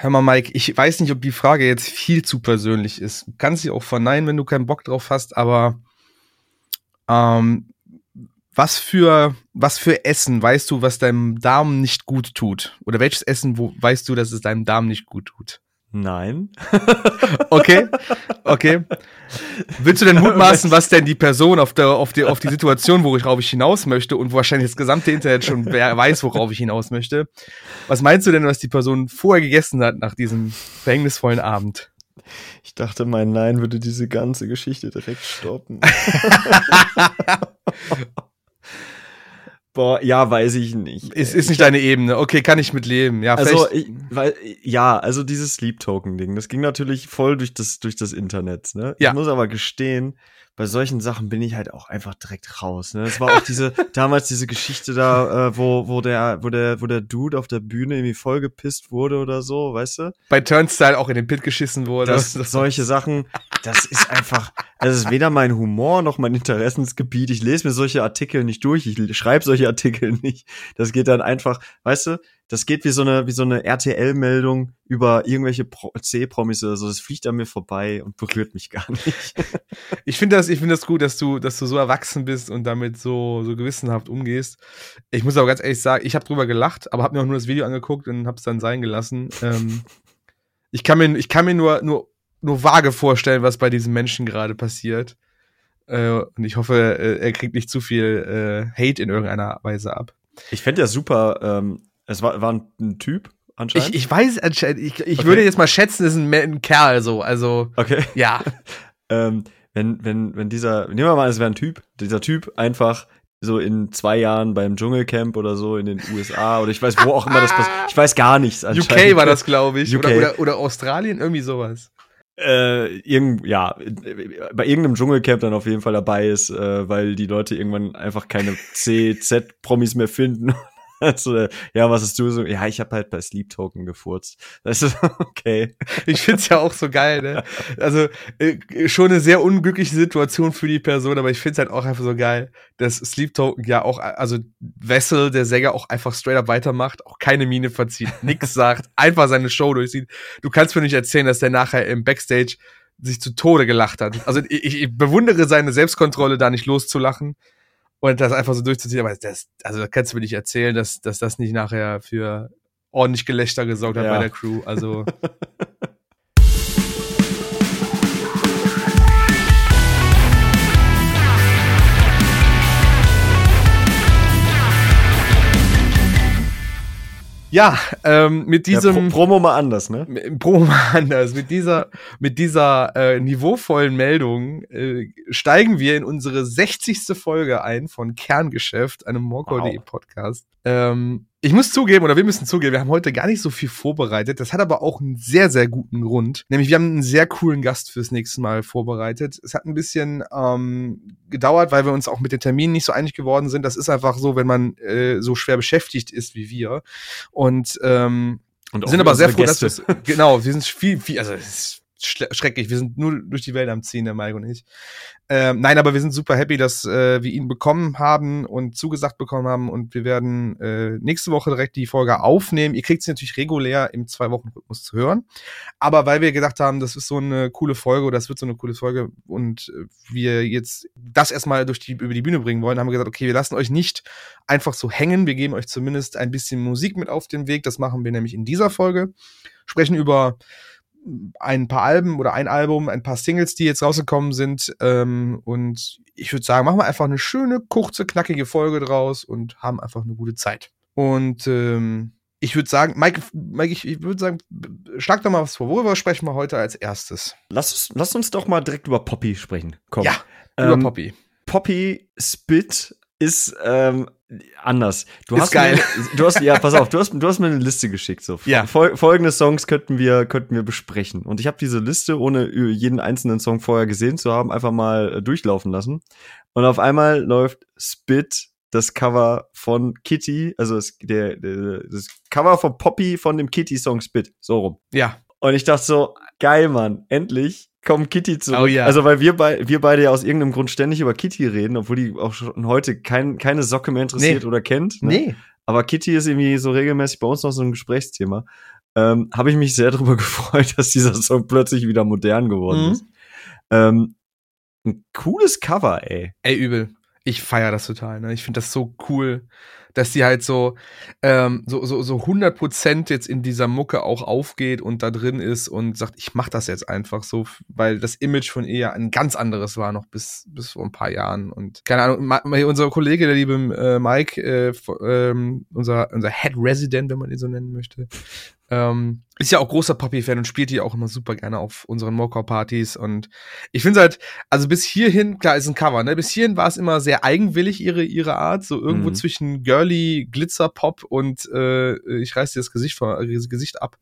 Hör mal, Mike, ich weiß nicht, ob die Frage jetzt viel zu persönlich ist. Du kannst sie auch verneinen, wenn du keinen Bock drauf hast, aber ähm, was für, was für Essen weißt du, was deinem Darm nicht gut tut? Oder welches Essen wo, weißt du, dass es deinem Darm nicht gut tut? Nein. Okay, okay. Willst du denn mutmaßen, was denn die Person auf, der, auf, die, auf die Situation, worauf ich hinaus möchte und wahrscheinlich das gesamte Internet schon weiß, worauf ich hinaus möchte? Was meinst du denn, was die Person vorher gegessen hat nach diesem verhängnisvollen Abend? Ich dachte, mein Nein würde diese ganze Geschichte direkt stoppen. Boah, ja, weiß ich nicht. Ist, ist nicht deine Ebene. Okay, kann ich mit leben. Ja, also, ich, weil, ja, also dieses Sleep Token Ding, das ging natürlich voll durch das, durch das Internet, ne? Ja. Ich muss aber gestehen, bei solchen Sachen bin ich halt auch einfach direkt raus. Ne? Es war auch diese damals diese Geschichte da, äh, wo wo der wo der wo der Dude auf der Bühne irgendwie vollgepisst wurde oder so, weißt du? Bei Turnstyle auch in den Pit geschissen wurde. Das, das solche Sachen, das ist einfach, es ist weder mein Humor noch mein Interessensgebiet. Ich lese mir solche Artikel nicht durch, ich schreibe solche Artikel nicht. Das geht dann einfach, weißt du, das geht wie so eine, wie so eine RTL-Meldung über irgendwelche C-Promis oder so. Das fliegt an mir vorbei und berührt mich gar nicht. ich finde das, ich finde das gut, dass du, dass du so erwachsen bist und damit so, so gewissenhaft umgehst. Ich muss aber ganz ehrlich sagen, ich habe drüber gelacht, aber habe mir auch nur das Video angeguckt und habe es dann sein gelassen. Ähm, ich kann mir, ich kann mir nur, nur, nur vage vorstellen, was bei diesem Menschen gerade passiert. Äh, und ich hoffe, äh, er kriegt nicht zu viel äh, Hate in irgendeiner Weise ab. Ich fände ja super, ähm, es war, war ein, Typ anscheinend. Ich, ich weiß anscheinend, ich, ich okay. würde jetzt mal schätzen, es ist ein, ein Kerl so, also. Okay. Ja. ähm, wenn, wenn, wenn dieser, nehmen wir mal, es wäre ein Typ, dieser Typ einfach so in zwei Jahren beim Dschungelcamp oder so in den USA oder ich weiß, wo auch immer das passiert. Ich weiß gar nichts. UK war das, glaube ich. UK. Oder, oder, oder Australien, irgendwie sowas äh, irgend, ja, bei irgendeinem Dschungelcamp dann auf jeden Fall dabei ist, äh, weil die Leute irgendwann einfach keine C-Z-Promis mehr finden also, ja, was hast du so? Ja, ich habe halt bei Sleep Token gefurzt. Das ist okay. Ich find's ja auch so geil, ne? Also äh, schon eine sehr unglückliche Situation für die Person, aber ich find's halt auch einfach so geil, dass Sleep Token ja auch, also Wessel, der Sänger, auch einfach straight up weitermacht, auch keine Miene verzieht, nix sagt, einfach seine Show durchsieht. Du kannst mir nicht erzählen, dass der nachher im Backstage sich zu Tode gelacht hat. Also ich, ich bewundere seine Selbstkontrolle, da nicht loszulachen und das einfach so durchzuziehen. Aber das, also da kannst du mir nicht erzählen, dass, dass das nicht nachher für ordentlich Gelächter gesorgt hat ja. bei der Crew. Also Ja, ähm, mit diesem ja, Pro Promo mal anders, ne? Promo mal anders. Mit dieser mit dieser äh, niveauvollen Meldung äh, steigen wir in unsere 60. Folge ein von Kerngeschäft, einem Morco.de wow. Podcast. Ähm, ich muss zugeben, oder wir müssen zugeben, wir haben heute gar nicht so viel vorbereitet. Das hat aber auch einen sehr, sehr guten Grund. Nämlich, wir haben einen sehr coolen Gast fürs nächste Mal vorbereitet. Es hat ein bisschen ähm, gedauert, weil wir uns auch mit den Terminen nicht so einig geworden sind. Das ist einfach so, wenn man äh, so schwer beschäftigt ist wie wir. Und, ähm, und sind aber sehr froh, Gäste. dass wir genau, wir sind viel, viel, also es ist schrecklich. Wir sind nur durch die Welt am Ziehen, der Mike und ich. Ähm, nein, aber wir sind super happy, dass äh, wir ihn bekommen haben und zugesagt bekommen haben und wir werden äh, nächste Woche direkt die Folge aufnehmen. Ihr kriegt sie natürlich regulär im Zwei-Wochen-Rhythmus zu hören. Aber weil wir gedacht haben, das ist so eine coole Folge oder das wird so eine coole Folge und äh, wir jetzt das erstmal durch die, über die Bühne bringen wollen, haben wir gesagt, okay, wir lassen euch nicht einfach so hängen. Wir geben euch zumindest ein bisschen Musik mit auf den Weg. Das machen wir nämlich in dieser Folge. Sprechen über ein paar Alben oder ein Album, ein paar Singles, die jetzt rausgekommen sind. Ähm, und ich würde sagen, machen wir einfach eine schöne, kurze, knackige Folge draus und haben einfach eine gute Zeit. Und ähm, ich würde sagen, Mike, Mike ich, ich würde sagen, schlag doch mal was vor. Worüber sprechen wir heute als erstes? Lass, lass uns doch mal direkt über Poppy sprechen. Komm. Ja, über ähm, Poppy. Poppy Spit ist ähm, anders. Du ist hast geil. Mir, du hast ja, pass auf, du hast, du hast mir eine Liste geschickt. So. Ja. Fol folgende Songs könnten wir könnten wir besprechen. Und ich habe diese Liste, ohne jeden einzelnen Song vorher gesehen zu haben, einfach mal äh, durchlaufen lassen. Und auf einmal läuft Spit das Cover von Kitty, also das, der, der, das Cover von Poppy von dem Kitty-Song Spit, so rum. Ja. Und ich dachte so, geil, Mann, endlich kommt Kitty zurück. Oh, ja. Also weil wir, bei, wir beide ja aus irgendeinem Grund ständig über Kitty reden, obwohl die auch schon heute kein, keine Socke mehr interessiert nee. oder kennt. Ne? Nee. Aber Kitty ist irgendwie so regelmäßig bei uns noch so ein Gesprächsthema. ähm, habe ich mich sehr darüber gefreut, dass dieser Song plötzlich wieder modern geworden Mhm. ist. Ähm, ein cooles Cover, ey. Ey, übel. Ich feier das total, ne? Ich finde das so cool, dass die halt so, ähm, so, so, so 100% jetzt in dieser Mucke auch aufgeht und da drin ist und sagt, ich mach das jetzt einfach so, weil das Image von ihr ja ein ganz anderes war noch bis, bis vor ein paar Jahren und keine Ahnung, Ma unser Kollege, der liebe äh, Mike, äh, ähm, unser, unser Head Resident, wenn man ihn so nennen möchte, ähm, ist ja auch großer Poppy-Fan und spielt die auch immer super gerne auf unseren Mocha-Partys und ich finde halt, also bis hierhin, klar, ist ein Cover, ne? Bis hierhin war es immer sehr eigenwillig, ihre, ihre Art, so irgendwo Mhm. zwischen girly, Glitzer-Pop und äh, ich reiß dir das Gesicht, vor, äh, Gesicht ab.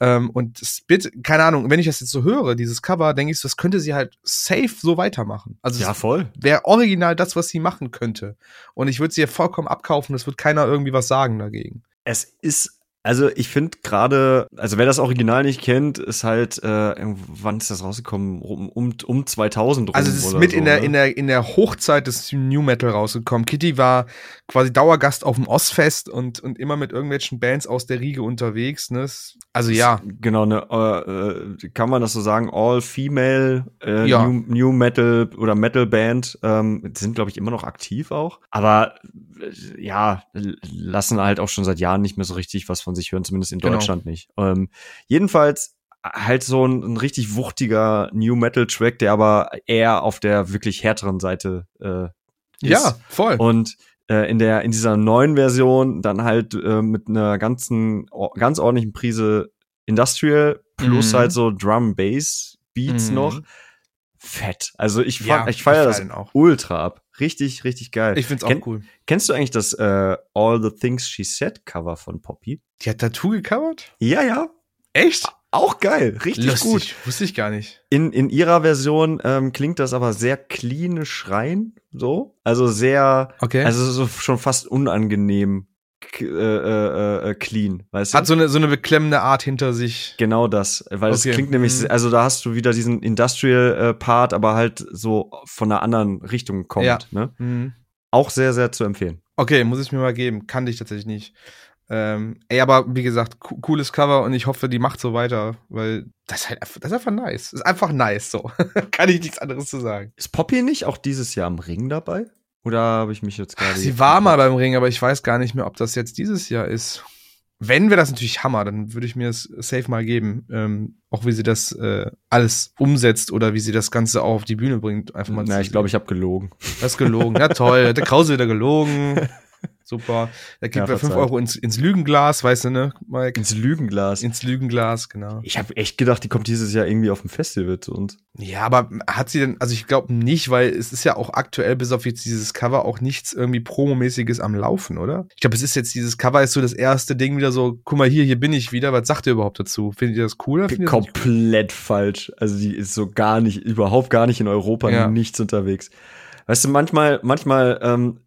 Ähm, und das Bit, keine Ahnung, wenn ich das jetzt so höre, dieses Cover, denke ich, so, das könnte sie halt safe so weitermachen. Also Ja, es voll. wäre original das, was sie machen könnte. Und ich würde sie ja vollkommen abkaufen, es wird keiner irgendwie was sagen dagegen. Es ist, also ich finde gerade, also wer das Original nicht kennt, ist halt, äh, wann ist das rausgekommen? Um, um, um 2000 rum Also es ist mit so, in der ne? in der in der Hochzeit des New Metal rausgekommen. Kitty war quasi Dauergast auf dem Ozfest und und immer mit irgendwelchen Bands aus der Riege unterwegs. Ne? Also ja, Genau, ne, äh, äh, kann man das so sagen, All-Female äh, Ja. New, New Metal oder Metal Band, ähm, sind, glaube ich, immer noch aktiv auch. Aber ja, lassen halt auch schon seit Jahren nicht mehr so richtig was von sich hören, zumindest in Genau. Deutschland nicht. Ähm, jedenfalls halt so ein, ein richtig wuchtiger New Metal Track, der aber eher auf der wirklich härteren Seite äh, ist. ja, voll. Und äh, in der in dieser neuen Version dann halt äh, mit einer ganzen ganz ordentlichen Prise Industrial plus Mhm. halt so Drum Bass Beats Mhm. noch fett. Also ich Ja, ich feiere das ultra ab. Richtig richtig geil. Ich find's auch Kenn- cool. Kennst du eigentlich das äh, All the Things She Said Cover von Poppy? Die hat Tattoo gecovert? Ja, ja. Echt? Auch geil, richtig Lustig, gut. wusste ich gar nicht. In, in ihrer Version ähm, klingt das aber sehr clean Schreien, so. Also sehr, Okay. also so schon fast unangenehm äh, äh, äh, clean, weißt du? hat so eine so eine beklemmende Art hinter sich. genau das, weil es Okay. klingt nämlich, Mhm. also da hast du wieder diesen Industrial äh, Part, aber halt so von einer anderen Richtung kommt. Ja. Ne? Mhm. Auch sehr, sehr zu empfehlen. Okay, muss ich mir mal geben. Kannte ich tatsächlich nicht. Ähm, ey, aber wie gesagt, co- cooles Cover und ich hoffe, die macht so weiter, weil das ist halt einfach, das ist einfach nice. Das ist einfach nice so. Kann ich nichts anderes zu sagen. Ist Poppy nicht auch dieses Jahr im Ring dabei? Oder habe ich mich jetzt gerade. Sie war mal beim Ring, aber ich weiß gar nicht mehr, ob das jetzt dieses Jahr ist. Wenn wäre das natürlich Hammer, dann würde ich mir es safe mal geben. Ähm, auch wie sie das äh, alles umsetzt oder wie sie das Ganze auch auf die Bühne bringt. Einfach mal Na, ich glaube, ich habe gelogen. Das ist gelogen. Ja, toll. Der Krause wieder gelogen. Super. Da gibt Ja, er 5 verzeiht. Euro ins, ins Lügenglas, weißt du, ne, Mike? Ins Lügenglas. Ins Lügenglas, genau. Ich habe echt gedacht, die kommt dieses Jahr irgendwie auf dem Festival zu uns. Ja, aber hat sie denn, also ich glaube nicht, weil es ist ja auch aktuell bis auf jetzt dieses Cover auch nichts irgendwie Promomäßiges am Laufen, oder? Ich glaube, es ist jetzt dieses Cover ist so das erste Ding wieder so, guck mal hier, hier bin ich wieder. Was sagt ihr überhaupt dazu? Findet ihr das cool? Oder Komplett falsch. Also die ist so gar nicht, überhaupt gar nicht in Europa, Ja. nichts unterwegs. Weißt du, manchmal, manchmal ähm,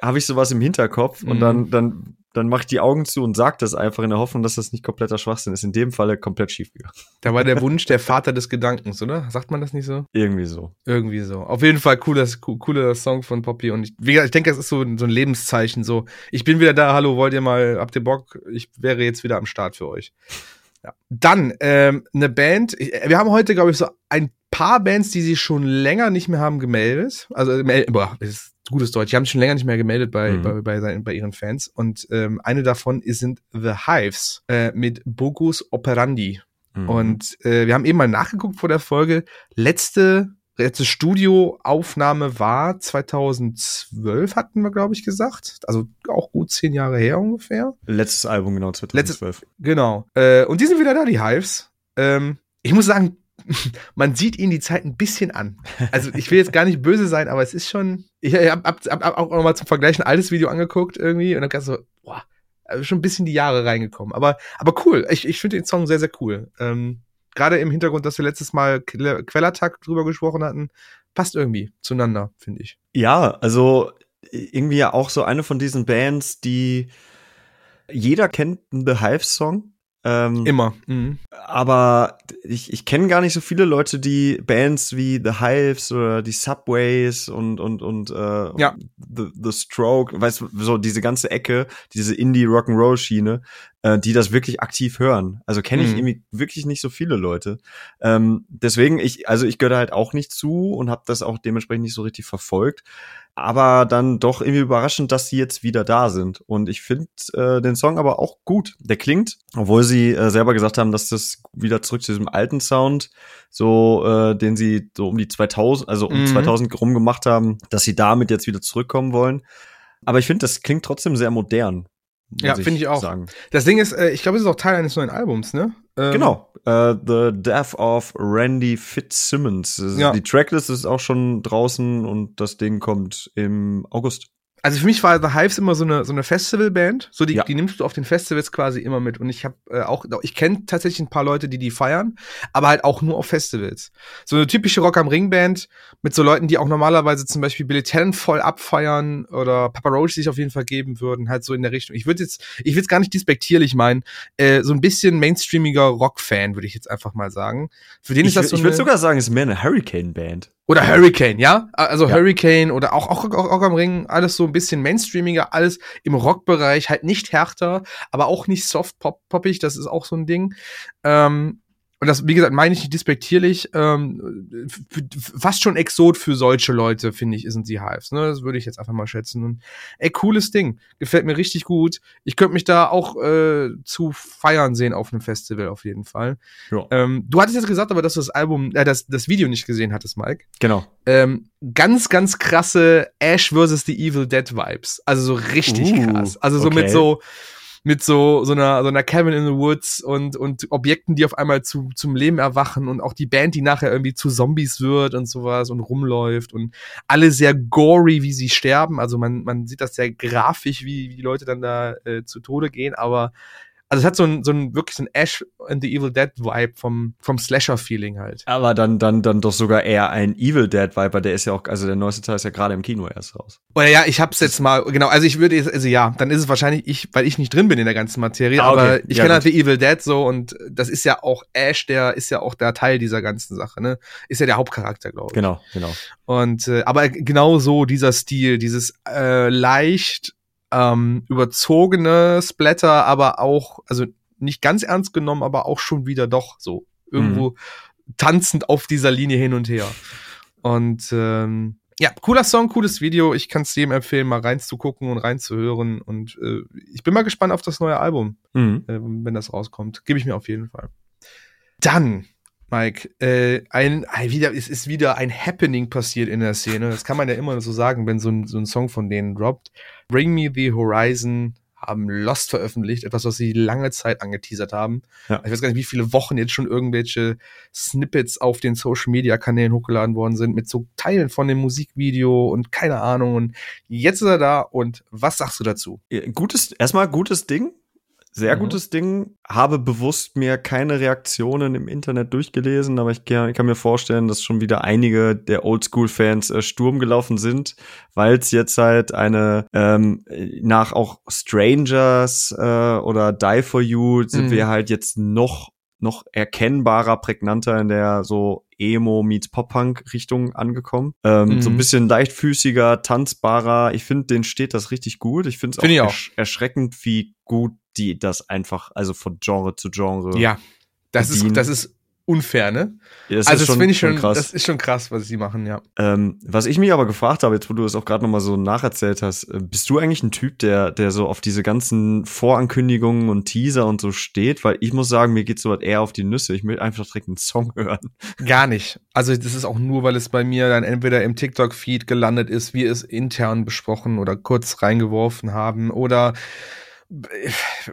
habe ich sowas im Hinterkopf und Mhm. dann, dann, dann mache ich die Augen zu und sag das einfach in der Hoffnung, dass das nicht kompletter Schwachsinn ist. In dem Falle komplett schief gegangen. Da war der Wunsch der Vater des Gedankens, oder? Sagt man das nicht so? Irgendwie so. Irgendwie so. Auf jeden Fall cooler, coo- cooler Song von Poppy. Und ich, ich denke, das ist so, ein- so ein Lebenszeichen. So, ich bin wieder da, hallo, wollt ihr mal, habt ihr Bock? Ich wäre jetzt wieder am Start für euch. Ja. Dann, ähm, eine Band. Wir haben heute, glaube ich, so ein paar Bands, die sich schon länger nicht mehr haben gemeldet. Also, äh, boah, ist gutes Deutsch. Die haben sich schon länger nicht mehr gemeldet bei, Mhm. bei, bei, seinen, bei ihren Fans. Und ähm, eine davon ist, sind The Hives äh, mit Bogus Operandi. Mhm. Und äh, wir haben eben mal nachgeguckt vor der Folge. Letzte, letzte Studioaufnahme war 2012, hatten wir, glaube ich, gesagt. Also auch gut zehn Jahre her ungefähr. letztes Album, genau, 2012. Genau. Äh, und die sind wieder da, die Hives. Ähm, ich muss sagen, man sieht ihnen die Zeit ein bisschen an. Also ich will jetzt gar nicht böse sein, aber es ist schon. Ich habe hab, hab, auch nochmal zum Vergleich ein altes Video angeguckt irgendwie und dann kannst du so, boah, also schon ein bisschen die Jahre reingekommen. Aber, aber cool. Ich, ich finde den Song sehr, sehr cool. Ähm, Gerade im Hintergrund, dass wir letztes Mal Que- Quellattack drüber gesprochen hatten, passt irgendwie zueinander, finde ich. Ja, also irgendwie ja auch so eine von diesen Bands, die jeder kennt einen The Hive Song, Ähm, Immer. Mhm. aber ich, ich kenne gar nicht so viele Leute, die Bands wie The Hives oder die Subways und und und äh, Ja. The, The Stroke, weißt du, so diese ganze Ecke, diese Indie Rock'n'Roll Schiene, äh, die das wirklich aktiv hören. Also kenne ich Mhm. irgendwie wirklich nicht so viele Leute. Ähm, deswegen ich also ich gehöre halt auch nicht zu und habe das auch dementsprechend nicht so richtig verfolgt. Aber dann doch irgendwie überraschend, dass sie jetzt wieder da sind. Und ich finde äh, den Song aber auch gut. Der klingt, obwohl sie äh, selber gesagt haben, dass das wieder zurück zu diesem alten Sound, so äh, den sie so um die 2000, also um Mhm. 2000 rum gemacht haben, dass sie damit jetzt wieder zurückkommen wollen. Aber ich finde, das klingt trotzdem sehr modern. Ja, finde ich auch. Sagen. Das Ding ist, äh, ich glaube, es ist auch Teil eines neuen Albums, ne? Ähm, Genau. Äh, The Death of Randy Fitzsimmons. Ja. Die Tracklist ist auch schon draußen und das Ding kommt im August. Also für mich war The Hives immer so eine so eine Festivalband, so die Ja. die nimmst du auf den Festivals quasi immer mit und ich habe äh, auch ich kenne tatsächlich ein paar Leute, die die feiern, aber halt auch nur auf Festivals. So eine typische Rock am Ring Band mit so Leuten, die auch normalerweise zum Beispiel Billy Talent voll abfeiern oder Papa Roach sich auf jeden Fall geben würden, halt so in der Richtung. Ich würde jetzt ich will es gar nicht despektierlich meinen, äh, so ein bisschen mainstreamiger Rock-Fan würde ich jetzt einfach mal sagen. Für den Ich, ist das so ich würde sogar sagen, es ist mehr eine Hurricane-Band. oder Hurricane, ja? Also Ja. Hurricane oder auch, auch, auch, auch am Ring, alles so ein bisschen mainstreamiger, alles im Rockbereich, halt nicht härter, aber auch nicht soft-poppig, das ist auch so ein Ding. Ähm, und das, wie gesagt, meine ich nicht despektierlich, ähm, fast schon Exot für solche Leute, finde ich, sind sie Hives, ne? Das würde ich jetzt einfach mal schätzen. Und, ey, cooles Ding. Gefällt mir richtig gut. Ich könnte mich da auch äh, zu feiern sehen auf einem Festival auf jeden Fall. Ja. Ähm, du hattest jetzt gesagt, aber dass du das Album, äh, das, das Video nicht gesehen hattest, Mike Genau. ähm, ganz, ganz krasse Ash vs. The Evil Dead Vibes. Also so richtig Uh, krass. Also so okay. mit so mit so so einer so einer Cabin in the Woods und und Objekten, die auf einmal zu zum Leben erwachen und auch die Band, die nachher irgendwie zu Zombies wird und sowas und rumläuft und alle sehr gory, wie sie sterben. Also man man sieht das sehr grafisch, wie wie die Leute dann da äh, zu Tode gehen, aber also es hat so ein, so ein wirklich so ein Ash and the Evil Dead Vibe vom, vom Slasher-Feeling halt. Aber dann, dann, dann doch sogar eher ein Evil Dead Viper, der ist ja auch, also der neueste Teil ist ja gerade im Kino erst raus. Oder ja, ich hab's jetzt mal, genau, also ich würde jetzt, also ja, dann ist es wahrscheinlich ich, weil ich nicht drin bin in der ganzen Materie, Ah, okay. aber ich Ja, kenne halt The Evil Dead so und das ist ja auch Ash, der ist ja auch der Teil dieser ganzen Sache, ne? Ist ja der Hauptcharakter, glaube ich. Genau, genau. Und äh, aber genau so dieser Stil, dieses äh, leicht ähm, überzogene Splatter, aber auch, also nicht ganz ernst genommen, aber auch schon wieder doch so irgendwo Mhm. tanzend auf dieser Linie hin und her. Und ähm, ja, cooler Song, cooles Video. Ich kann es jedem empfehlen, mal reinzugucken und reinzuhören. Und äh, ich bin mal gespannt auf das neue Album, Mhm. äh, wenn das rauskommt. Gebe ich mir auf jeden Fall. Dann, Mike, äh, ein, ein wieder, es ist wieder ein Happening passiert in der Szene. Das kann man ja immer so sagen, wenn so ein, so ein Song von denen droppt. Bring Me the Horizon haben Lost veröffentlicht, etwas, was sie lange Zeit angeteasert haben. Ja. Ich weiß gar nicht, wie viele Wochen jetzt schon irgendwelche Snippets auf den Social Media Kanälen hochgeladen worden sind mit so Teilen von dem Musikvideo und keine Ahnung. Und jetzt ist er da und was sagst du dazu? Gutes, erstmal gutes Ding. Sehr Mhm. gutes Ding. Habe bewusst mir keine Reaktionen im Internet durchgelesen, aber ich kann, ich kann mir vorstellen, dass schon wieder einige der Oldschool-Fans äh, Sturm gelaufen sind, weil es jetzt halt eine ähm, nach auch Strangers äh, oder Die for You sind Mhm. wir halt jetzt noch noch erkennbarer, prägnanter in der so Emo meets Pop-Punk-Richtung angekommen. Ähm, Mhm. So ein bisschen leichtfüßiger, tanzbarer. Ich finde, den steht das richtig gut. Ich finde es auch, Find auch. ersch erschreckend, wie gut die das einfach, also von Genre zu Genre. Ja, das ist, bedienen. das ist unfair, ne? das also ist das finde ich schon, krass. das ist schon krass, was sie machen, ja. Ähm, was ich mich aber gefragt habe, jetzt wo du es auch gerade nochmal so nacherzählt hast, äh, bist du eigentlich ein Typ, der, der so auf diese ganzen Vorankündigungen und Teaser und so steht? Weil ich muss sagen, mir geht sowas eher auf die Nüsse. Ich will einfach direkt einen Song hören. Gar nicht. Also das ist auch nur, weil es bei mir dann entweder im TikTok-Feed gelandet ist, wir es intern besprochen oder kurz reingeworfen haben oder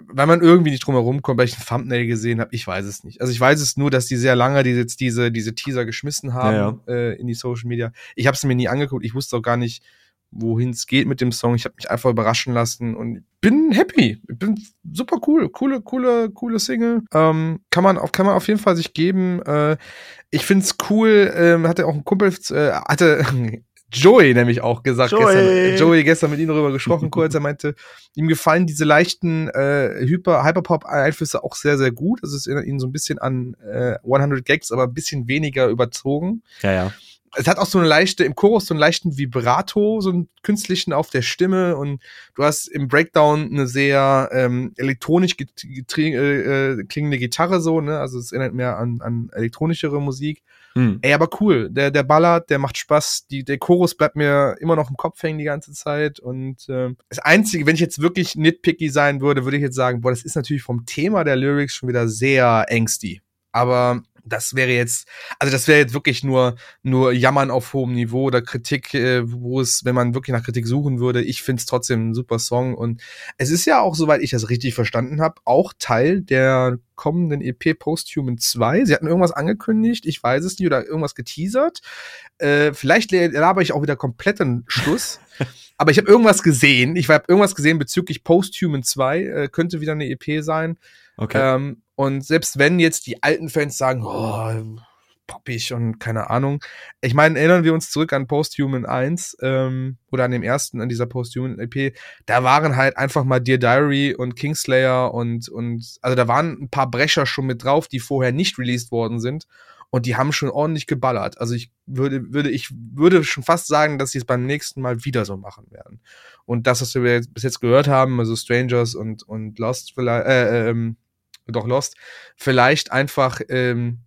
weil man irgendwie nicht drum herum kommt, weil ich ein Thumbnail gesehen habe, ich weiß es nicht. Also ich weiß es nur, dass die sehr lange die jetzt diese, diese Teaser geschmissen haben Äh, in die Social Media. Ich habe es mir nie angeguckt, ich wusste auch gar nicht, wohin es geht mit dem Song. Ich habe mich einfach überraschen lassen und bin happy. Ich bin super cool. Coole, coole, coole Single. Ähm, kann man auf, kann man auf jeden Fall sich geben. Äh, ich find's cool, ähm, hatte auch ein Kumpel, äh, hatte Joey nämlich auch gesagt. Joey. Gestern, Joey gestern mit ihm darüber gesprochen kurz. Er meinte, ihm gefallen diese leichten äh, Hyper Hyperpop-Einflüsse auch sehr, sehr gut. Also es erinnert ihn so ein bisschen an äh, 100 Gags, aber ein bisschen weniger überzogen. Ja, ja. Es hat auch so eine leichte, im Chorus so einen leichten Vibrato, so einen künstlichen auf der Stimme und du hast im Breakdown eine sehr ähm, elektronisch äh, äh, klingende Gitarre so, ne? Also es erinnert mehr an, an elektronischere Musik. Hm. Ey, aber cool. Der, der ballert, der macht Spaß. Die, der Chorus bleibt mir immer noch im Kopf hängen die ganze Zeit. Und äh, das Einzige, wenn ich jetzt wirklich nitpicky sein würde, würde ich jetzt sagen, boah, das ist natürlich vom Thema der Lyrics schon wieder sehr angsty. Aber das wäre jetzt, also das wäre jetzt wirklich nur, nur Jammern auf hohem Niveau oder Kritik, äh, wo es, wenn man wirklich nach Kritik suchen würde, ich finde es trotzdem ein super Song. Und es ist ja auch, soweit ich das richtig verstanden habe, auch Teil der kommenden EP Posthuman 2. Sie hatten irgendwas angekündigt, ich weiß es nicht, oder irgendwas geteasert. Äh, vielleicht laber ich auch wieder kompletten Schluss. aber ich habe irgendwas gesehen. Ich habe irgendwas gesehen bezüglich Posthuman 2. Äh, könnte wieder eine EP sein. Okay. Ähm, und selbst wenn jetzt die alten Fans sagen, oh, poppig und keine Ahnung. Ich meine, erinnern wir uns zurück an Posthuman 1 ähm, oder an dem ersten, an dieser Posthuman EP. Da waren halt einfach mal Dear Diary und Kingslayer und, und also da waren ein paar Brecher schon mit drauf, die vorher nicht released worden sind. Und die haben schon ordentlich geballert. Also ich würde, würde, ich würde schon fast sagen, dass sie es beim nächsten Mal wieder so machen werden. Und das, was wir bis jetzt gehört haben, also Strangers und, und Lost vielleicht, äh, ähm, doch Lost, vielleicht einfach ähm,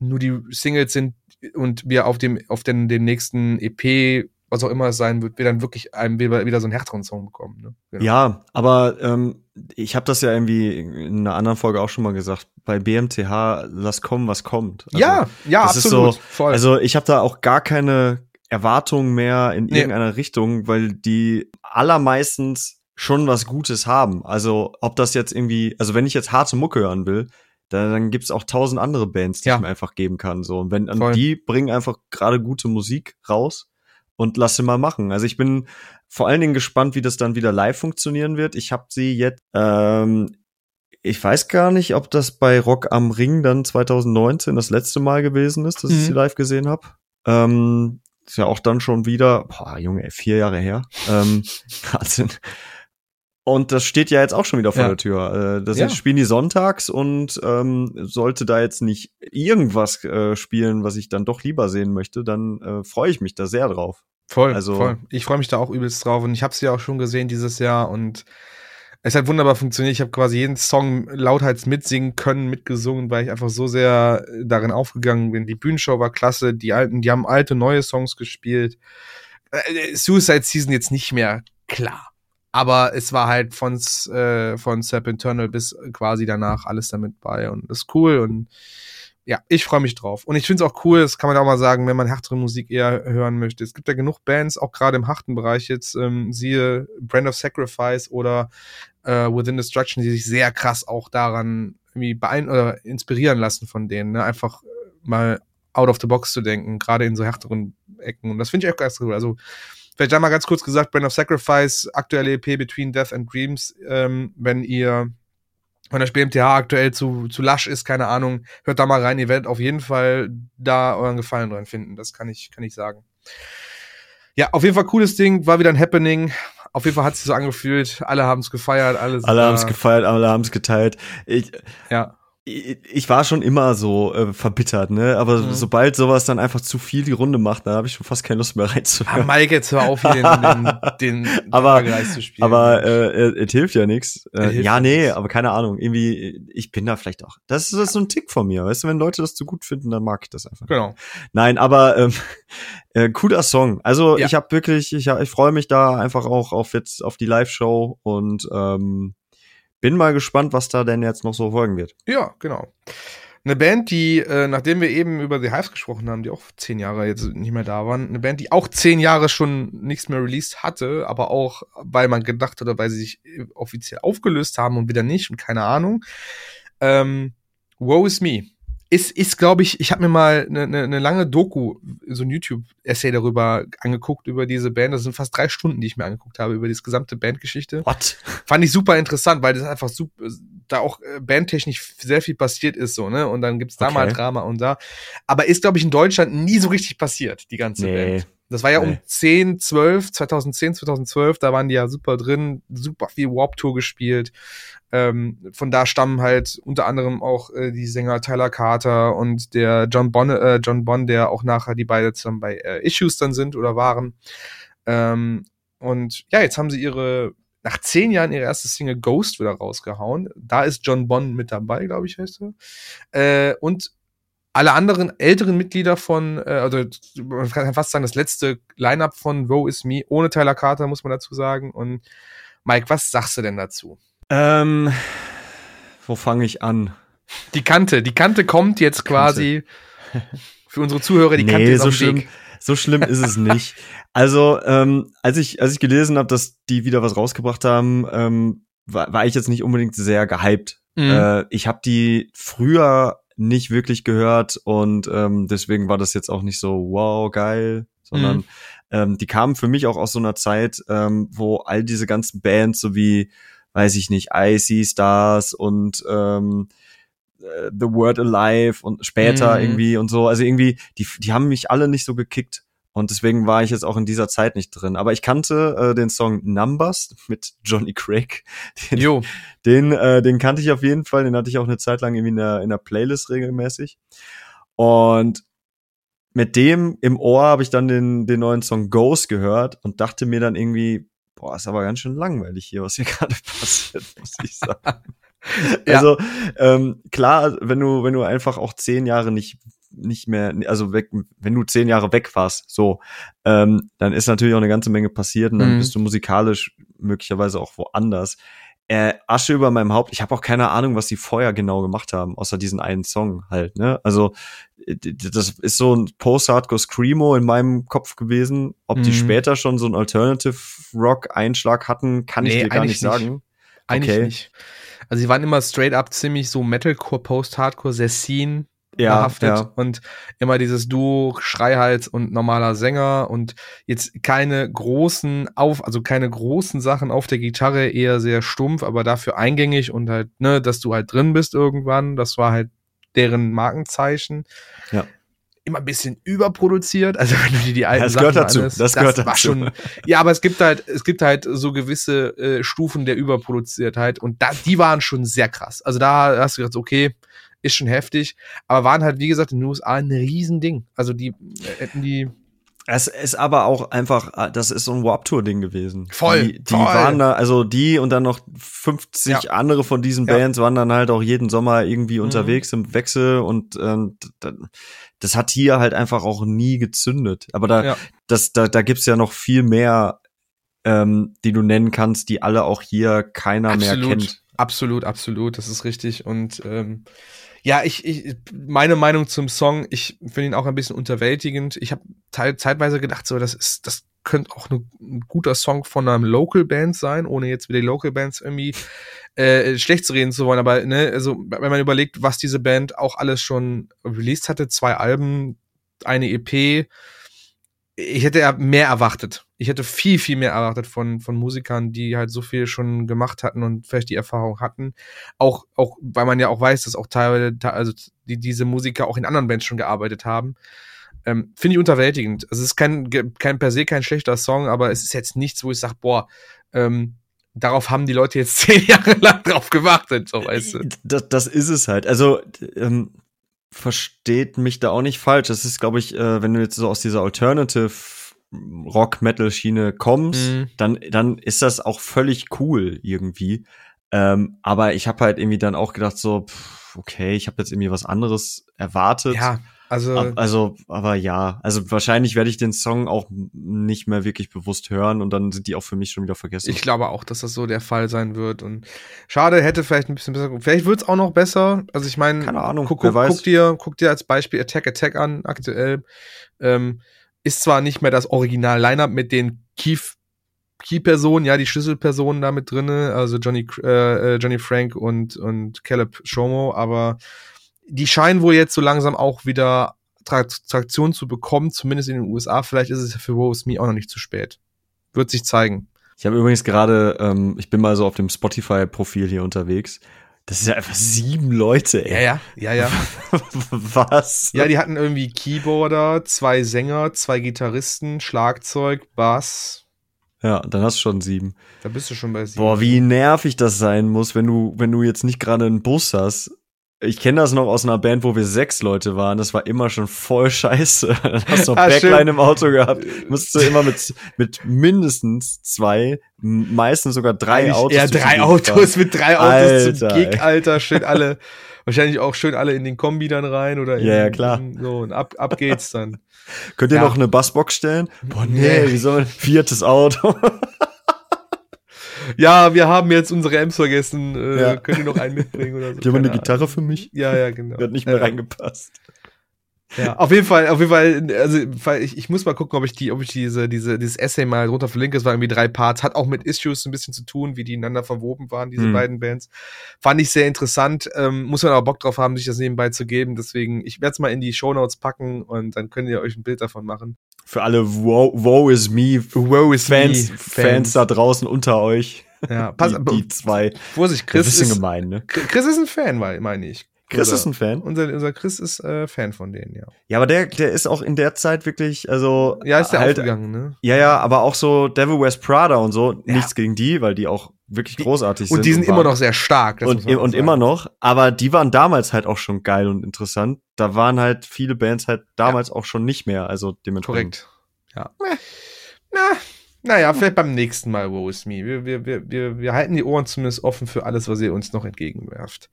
nur die Singles sind und wir auf dem, auf den, dem nächsten EP, was auch immer es sein wird, wir dann wirklich einem wieder, wieder so einen härteren Song bekommen. Ne? Genau. Ja, aber ähm, ich habe das ja irgendwie in einer anderen Folge auch schon mal gesagt. Bei BMTH, lass kommen, was kommt. Also, ja, ja, das absolut. Ist so, voll. Also ich habe da auch gar keine Erwartungen mehr in nee. irgendeiner Richtung, weil die allermeistens schon was Gutes haben. Also, ob das jetzt irgendwie, also wenn ich jetzt harte Mucke hören will, dann, dann gibt's auch tausend andere Bands, die ja. ich mir einfach geben kann. So. Und wenn und die bringen einfach gerade gute Musik raus und lass sie mal machen. Also ich bin vor allen Dingen gespannt, wie das dann wieder live funktionieren wird. Ich habe sie jetzt, ähm, ich weiß gar nicht, ob das bei Rock am Ring dann 2019 das letzte Mal gewesen ist, dass mhm. ich sie live gesehen habe. Ähm, ist ja auch dann schon wieder, boah, Junge, ey, vier Jahre her. ähm. Und das steht ja jetzt auch schon wieder vor ja. der Tür. Äh, das ja. spielen die sonntags und ähm, sollte da jetzt nicht irgendwas äh, spielen, was ich dann doch lieber sehen möchte, dann äh, freue ich mich da sehr drauf. Voll, also, voll. Ich freue mich da auch übelst drauf und ich habe sie ja auch schon gesehen dieses Jahr und es hat wunderbar funktioniert. Ich habe quasi jeden Song lauthals mitsingen können, mitgesungen, weil ich einfach so sehr darin aufgegangen bin. Die Bühnenshow war klasse, die alten, die haben alte, neue Songs gespielt. Äh, Suicide Season jetzt nicht mehr, klar aber es war halt von, äh, von Serpenternal bis quasi danach alles damit bei und ist cool und ja, ich freue mich drauf. Und ich finde es auch cool, das kann man auch mal sagen, wenn man härtere Musik eher hören möchte. Es gibt ja genug Bands, auch gerade im harten Bereich jetzt, ähm, siehe Brand of Sacrifice oder äh, Within Destruction, die sich sehr krass auch daran irgendwie beein oder inspirieren lassen von denen. Ne? Einfach mal out of the box zu denken, gerade in so härteren Ecken. Und das finde ich auch ganz cool. Also Vielleicht einmal ganz kurz gesagt, Brand of Sacrifice, aktuelle EP Between Death and Dreams, ähm, wenn ihr wenn das BMTH aktuell zu, zu lasch ist, keine Ahnung, hört da mal rein, ihr werdet auf jeden Fall da euren Gefallen dran finden, das kann ich, kann ich sagen. Ja, auf jeden Fall cooles Ding, war wieder ein Happening. Auf jeden Fall hat es sich so angefühlt. Alle haben es gefeiert, alle, alle haben es gefeiert, alle haben es geteilt. Ich, ja ich war schon immer so äh, verbittert, ne? Aber mhm. sobald sowas dann einfach zu viel die Runde macht, dann habe ich schon fast keine Lust mehr reinzuhören. Ah, Mike, jetzt hör auf, hier den, den, den aber, zu spielen. Aber äh, es hilft ja nichts. Äh, ja, nee, nichts. aber keine Ahnung. Irgendwie, ich bin da vielleicht auch. Das ist, das ist so ein Tick von mir, weißt du? Wenn Leute das zu gut finden, dann mag ich das einfach. Genau. Nein, aber ähm, äh, cooler Song. Also ja. ich habe wirklich, ich, ich freue mich da einfach auch auf jetzt auf die Live-Show und ähm, bin mal gespannt, was da denn jetzt noch so folgen wird. Ja, genau. Eine Band, die, äh, nachdem wir eben über The Hives gesprochen haben, die auch zehn Jahre jetzt nicht mehr da waren, eine Band, die auch zehn Jahre schon nichts mehr released hatte, aber auch, weil man gedacht oder weil sie sich offiziell aufgelöst haben und wieder nicht und keine Ahnung. Ähm, Woe is Me ist, ist glaube ich, ich habe mir mal eine ne, ne lange Doku, so ein YouTube-Essay darüber angeguckt, über diese Band. Das sind fast drei Stunden, die ich mir angeguckt habe, über diese gesamte Bandgeschichte. What? Fand ich super interessant, weil das einfach super, da auch äh, bandtechnisch sehr viel passiert ist, so, ne? Und dann gibt's da okay. mal Drama und da. Aber ist, glaube ich, in Deutschland nie so richtig passiert, die ganze nee. Band. Das war ja nee. um 10, 12, 2010, 2012, da waren die ja super drin, super viel Warp Tour gespielt. Ähm, von da stammen halt unter anderem auch äh, die Sänger Tyler Carter und der John Bonn, äh, John Bonn, der auch nachher die beide zusammen bei äh, Issues dann sind oder waren. Ähm, und ja, jetzt haben sie ihre, nach zehn Jahren ihre erste Single Ghost wieder rausgehauen. Da ist John Bonn mit dabei, glaube ich, heißt er. Äh, und alle anderen älteren Mitglieder von, äh, also man kann fast sagen, das letzte Line-Up von Woe Is Me, ohne Tyler Carter, muss man dazu sagen. Und Mike, was sagst du denn dazu? Ähm, wo fange ich an? Die Kante, die Kante kommt jetzt quasi für unsere Zuhörer, die nee, Kante ist so schlimm, Weg. So schlimm ist es nicht. Also, ähm, als ich, als ich gelesen habe, dass die wieder was rausgebracht haben, ähm, war, war ich jetzt nicht unbedingt sehr gehypt. Mhm. Äh, ich habe die früher nicht wirklich gehört und ähm, deswegen war das jetzt auch nicht so wow geil, sondern mhm. ähm, die kamen für mich auch aus so einer Zeit, ähm, wo all diese ganzen Bands so wie, weiß ich nicht, Icy Stars und ähm, äh, The Word Alive und später mhm. irgendwie und so, also irgendwie, die, die haben mich alle nicht so gekickt. Und deswegen war ich jetzt auch in dieser Zeit nicht drin. Aber ich kannte äh, den Song Numbers mit Johnny Craig. Den, jo. Den, äh, den kannte ich auf jeden Fall. Den hatte ich auch eine Zeit lang irgendwie in der, in der Playlist regelmäßig. Und mit dem im Ohr habe ich dann den, den neuen Song Ghost gehört und dachte mir dann irgendwie, boah, ist aber ganz schön langweilig hier, was hier gerade passiert, muss ich sagen. ja. Also ähm, klar, wenn du wenn du einfach auch zehn Jahre nicht nicht mehr, also weg, wenn du zehn Jahre weg warst, so, ähm, dann ist natürlich auch eine ganze Menge passiert und dann mhm. bist du musikalisch möglicherweise auch woanders. Äh, Asche über meinem Haupt, ich habe auch keine Ahnung, was die vorher genau gemacht haben, außer diesen einen Song halt, ne? Also das ist so ein Post-Hardcore Screamo in meinem Kopf gewesen. Ob mhm. die später schon so einen Alternative Rock Einschlag hatten, kann nee, ich dir gar nicht, nicht sagen. Eigentlich okay. nicht. Also sie waren immer straight up ziemlich so Metalcore, Post-Hardcore, sehr scene ja, behaftet ja. und immer dieses Duo, Schreihals und normaler Sänger und jetzt keine großen auf, also keine großen Sachen auf der Gitarre, eher sehr stumpf, aber dafür eingängig und halt, ne, dass du halt drin bist irgendwann. Das war halt deren Markenzeichen. Ja immer ein bisschen überproduziert. Also wenn du dir die alten das Sachen dazu. Anhörst, das, gehört das dazu. schon. Ja, aber es gibt halt, es gibt halt so gewisse äh, Stufen der Überproduziertheit und da, die waren schon sehr krass. Also da hast du gedacht, okay, ist schon heftig, aber waren halt, wie gesagt, in den USA ein Riesending. Also die äh, hätten die. Es ist aber auch einfach, äh, das ist so ein Warp-Tour-Ding gewesen. Voll. Die, die voll. waren da, also die und dann noch 50 ja. andere von diesen Bands ja. waren dann halt auch jeden Sommer irgendwie mhm. unterwegs im Wechsel und ähm, das hat hier halt einfach auch nie gezündet. Aber da, ja. das, da, da gibt's ja noch viel mehr, ähm, die du nennen kannst, die alle auch hier keiner absolut, mehr kennt. Absolut, absolut, das ist richtig. Und ähm, ja, ich, ich, meine Meinung zum Song, ich finde ihn auch ein bisschen unterwältigend. Ich habe zeitweise gedacht, so, das ist, das könnte auch ne, ein guter Song von einem Local Band sein, ohne jetzt wieder Local Bands irgendwie äh, schlecht zu reden zu wollen. Aber ne, also wenn man überlegt, was diese Band auch alles schon released hatte, zwei Alben, eine EP, ich hätte mehr erwartet. Ich hätte viel, viel mehr erwartet von, von Musikern, die halt so viel schon gemacht hatten und vielleicht die Erfahrung hatten. Auch, auch, weil man ja auch weiß, dass auch teilweise, also die, diese Musiker auch in anderen Bands schon gearbeitet haben. Ähm, Finde ich unterwältigend. Also es ist kein, kein per se kein schlechter Song, aber es ist jetzt nichts, wo ich sage, boah, ähm, darauf haben die Leute jetzt zehn Jahre lang drauf gewartet, so weißt du. Das, das ist es halt. Also, ähm, versteht mich da auch nicht falsch. Das ist, glaube ich, äh, wenn du jetzt so aus dieser Alternative Rock-Metal-Schiene kommst, mhm. dann, dann ist das auch völlig cool irgendwie. Ähm, aber ich habe halt irgendwie dann auch gedacht, so, pff, okay, ich habe jetzt irgendwie was anderes erwartet. Ja. Also, also, aber ja, also wahrscheinlich werde ich den Song auch nicht mehr wirklich bewusst hören und dann sind die auch für mich schon wieder vergessen. Ich glaube auch, dass das so der Fall sein wird und schade, hätte vielleicht ein bisschen besser, vielleicht wird es auch noch besser. Also ich meine, keine Ahnung, guck, guck, guck, dir, guck dir als Beispiel Attack Attack an, aktuell. Ähm, ist zwar nicht mehr das Original-Lineup mit den Keith Key-Personen, ja, die Schlüsselpersonen da mit drinne, also Johnny, äh, äh, Johnny Frank und, und Caleb Shomo, aber die scheinen wohl jetzt so langsam auch wieder Traktion zu bekommen, zumindest in den USA. Vielleicht ist es für Rose Me auch noch nicht zu spät. Wird sich zeigen. Ich habe übrigens gerade, ähm, ich bin mal so auf dem Spotify-Profil hier unterwegs. Das ist ja einfach sieben Leute, ey. Ja, ja, ja, ja. Was? Ja, die hatten irgendwie Keyboarder, zwei Sänger, zwei Gitarristen, Schlagzeug, Bass. Ja, dann hast du schon sieben. Da bist du schon bei sieben. Boah, wie nervig das sein muss, wenn du, wenn du jetzt nicht gerade einen Bus hast. Ich kenne das noch aus einer Band, wo wir sechs Leute waren. Das war immer schon voll scheiße. Dann hast du noch Ah, Backline stimmt. im Auto gehabt. Musst du immer mit, mit mindestens zwei, meistens sogar drei Eigentlich Autos. Ja, drei Autos fahren. mit drei Autos zum Alter, Gig, Alter. Schön alle, wahrscheinlich auch schön alle in den Kombi dann rein oder in, Ja, ja, klar. In, so, und ab, ab geht's dann. Könnt ihr Ja. noch eine Bassbox stellen? Boah, Nee. nee, wie soll viertes Auto? Ja, wir haben jetzt unsere Amps vergessen. Äh, Ja. Könnt ihr noch einen mitbringen oder so? Ihr mal eine Keine Gitarre für mich? Ahnung. Ja, ja, genau. Wird nicht mehr Ja. reingepasst. Ja, auf jeden Fall, auf jeden Fall, also ich, ich muss mal gucken, ob ich die, ob ich diese, diese, dieses Essay mal drunter verlinke. Es waren irgendwie drei Parts, hat auch mit Issues ein bisschen zu tun, wie die ineinander verwoben waren, diese Hm. beiden Bands. Fand ich sehr interessant. Ähm, muss man aber Bock drauf haben, sich das nebenbei zu geben. Deswegen, ich werde es mal in die Shownotes packen und dann könnt ihr euch ein Bild davon machen. Für alle Woe, Woe is me Woe is Fans, me, Fans da draußen unter euch. Ja, pass, die, die zwei. Vorsicht, Chris Chris ein bisschen ist, gemein, ne? Chris ist ein Fan, meine ich. Chris ist ein Fan. Unser, unser Chris ist äh, Fan von denen, ja. Ja, aber der, der ist auch in der Zeit wirklich, also. Ja, ist der halt, aufgegangen, ne? Ja, ja, aber auch so Devil Wears Prada und so. Ja. Nichts gegen die, weil die auch wirklich Die- großartig sind. Und die sind immer waren. noch sehr stark. das muss Und, und immer noch, aber die waren damals halt auch schon geil und interessant. Da waren halt viele Bands halt damals auch schon nicht mehr, also dementsprechend. Korrekt. Ja. Na, naja, vielleicht beim nächsten Mal Woe is Me. Wir, wir, wir, wir, wir halten die Ohren zumindest offen für alles, was ihr uns noch entgegenwerft.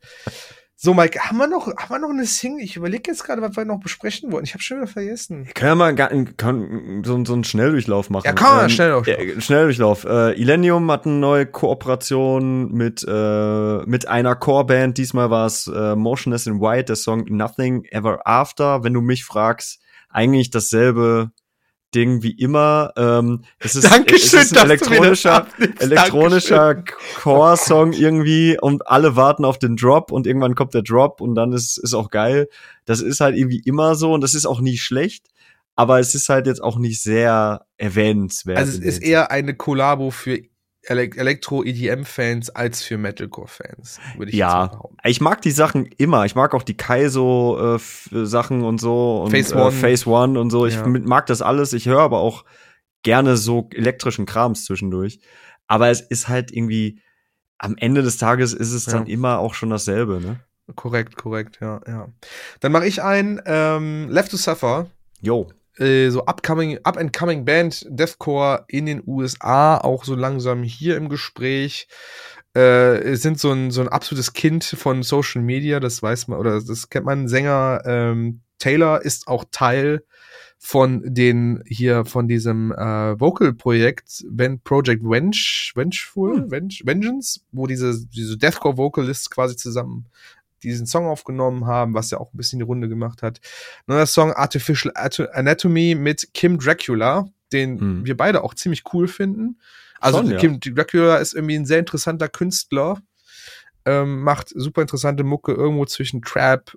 So, Mike, haben wir noch, haben wir noch eine Single? Ich überlege jetzt gerade, was wir noch besprechen wollten. Ich habe schon wieder vergessen. Können wir mal ga- kann, so, so einen Schnelldurchlauf machen? Ja, komm mal, Schnelldurchlauf. Ja, Schnelldurchlauf. Äh, Illenium hat eine neue Kooperation mit, äh, mit einer Chorband. Diesmal war es äh, Motionless in White, der Song Nothing Ever After. Wenn du mich fragst, eigentlich dasselbe Ding wie immer. Ähm, es ist, es ist ein elektronischer, elektronischer Core-Song irgendwie und alle warten auf den Drop und irgendwann kommt der Drop und dann ist, ist auch geil. Das ist halt irgendwie immer so und das ist auch nie schlecht, aber es ist halt jetzt auch nicht sehr erwähnenswert. Also es ist eher eine Kollabo für Elektro-EDM-Fans als für Metalcore-Fans, würde ich Ja. behaupten. Ich mag die Sachen immer. Ich mag auch die Kaizo äh, und so und Phase äh, One. Phase One und so. Ich Ja. mag das alles. Ich höre aber auch gerne so elektrischen Krams zwischendurch. Aber es ist halt irgendwie am Ende des Tages ist es dann Ja. immer auch schon dasselbe, ne? Korrekt, korrekt, ja, ja. Dann mache ich ein ähm, Left to Suffer. Jo. Äh, so upcoming, up and coming Band, Deathcore in den USA, auch so langsam hier im Gespräch. Äh, sind so ein, so ein absolutes Kind von Social Media, das weiß man, oder das kennt man. Sänger ähm, Taylor ist auch Teil von den hier von diesem äh, Vocal-Projekt Project Venge, Vengeful, Hm. Venge, Vengeance, wo diese, diese Deathcore-Vocalists quasi zusammen diesen Song aufgenommen haben, was ja auch ein bisschen die Runde gemacht hat. Neuer Song Artificial Ato- Anatomy mit Kim Dracula, den Hm. wir beide auch ziemlich cool finden. Also Schon, ja. Kim Dracula ist irgendwie ein sehr interessanter Künstler, ähm, macht super interessante Mucke irgendwo zwischen Trap,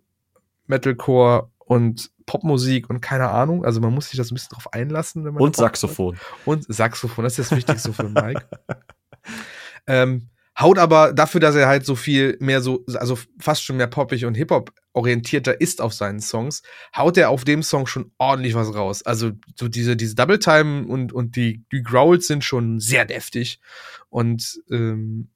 Metalcore und Popmusik und keine Ahnung. Also man muss sich das ein bisschen drauf einlassen. Wenn man Und Bock hat. Saxophon. Und Saxophon, das ist das Wichtigste für Mike. ähm, haut aber dafür, dass er halt so viel mehr so, also fast schon mehr poppig und Hip-Hop orientierter ist auf seinen Songs, haut er auf dem Song schon ordentlich was raus. Also so diese, diese Double Time und, und die, die Growls sind schon sehr deftig. Und ähm,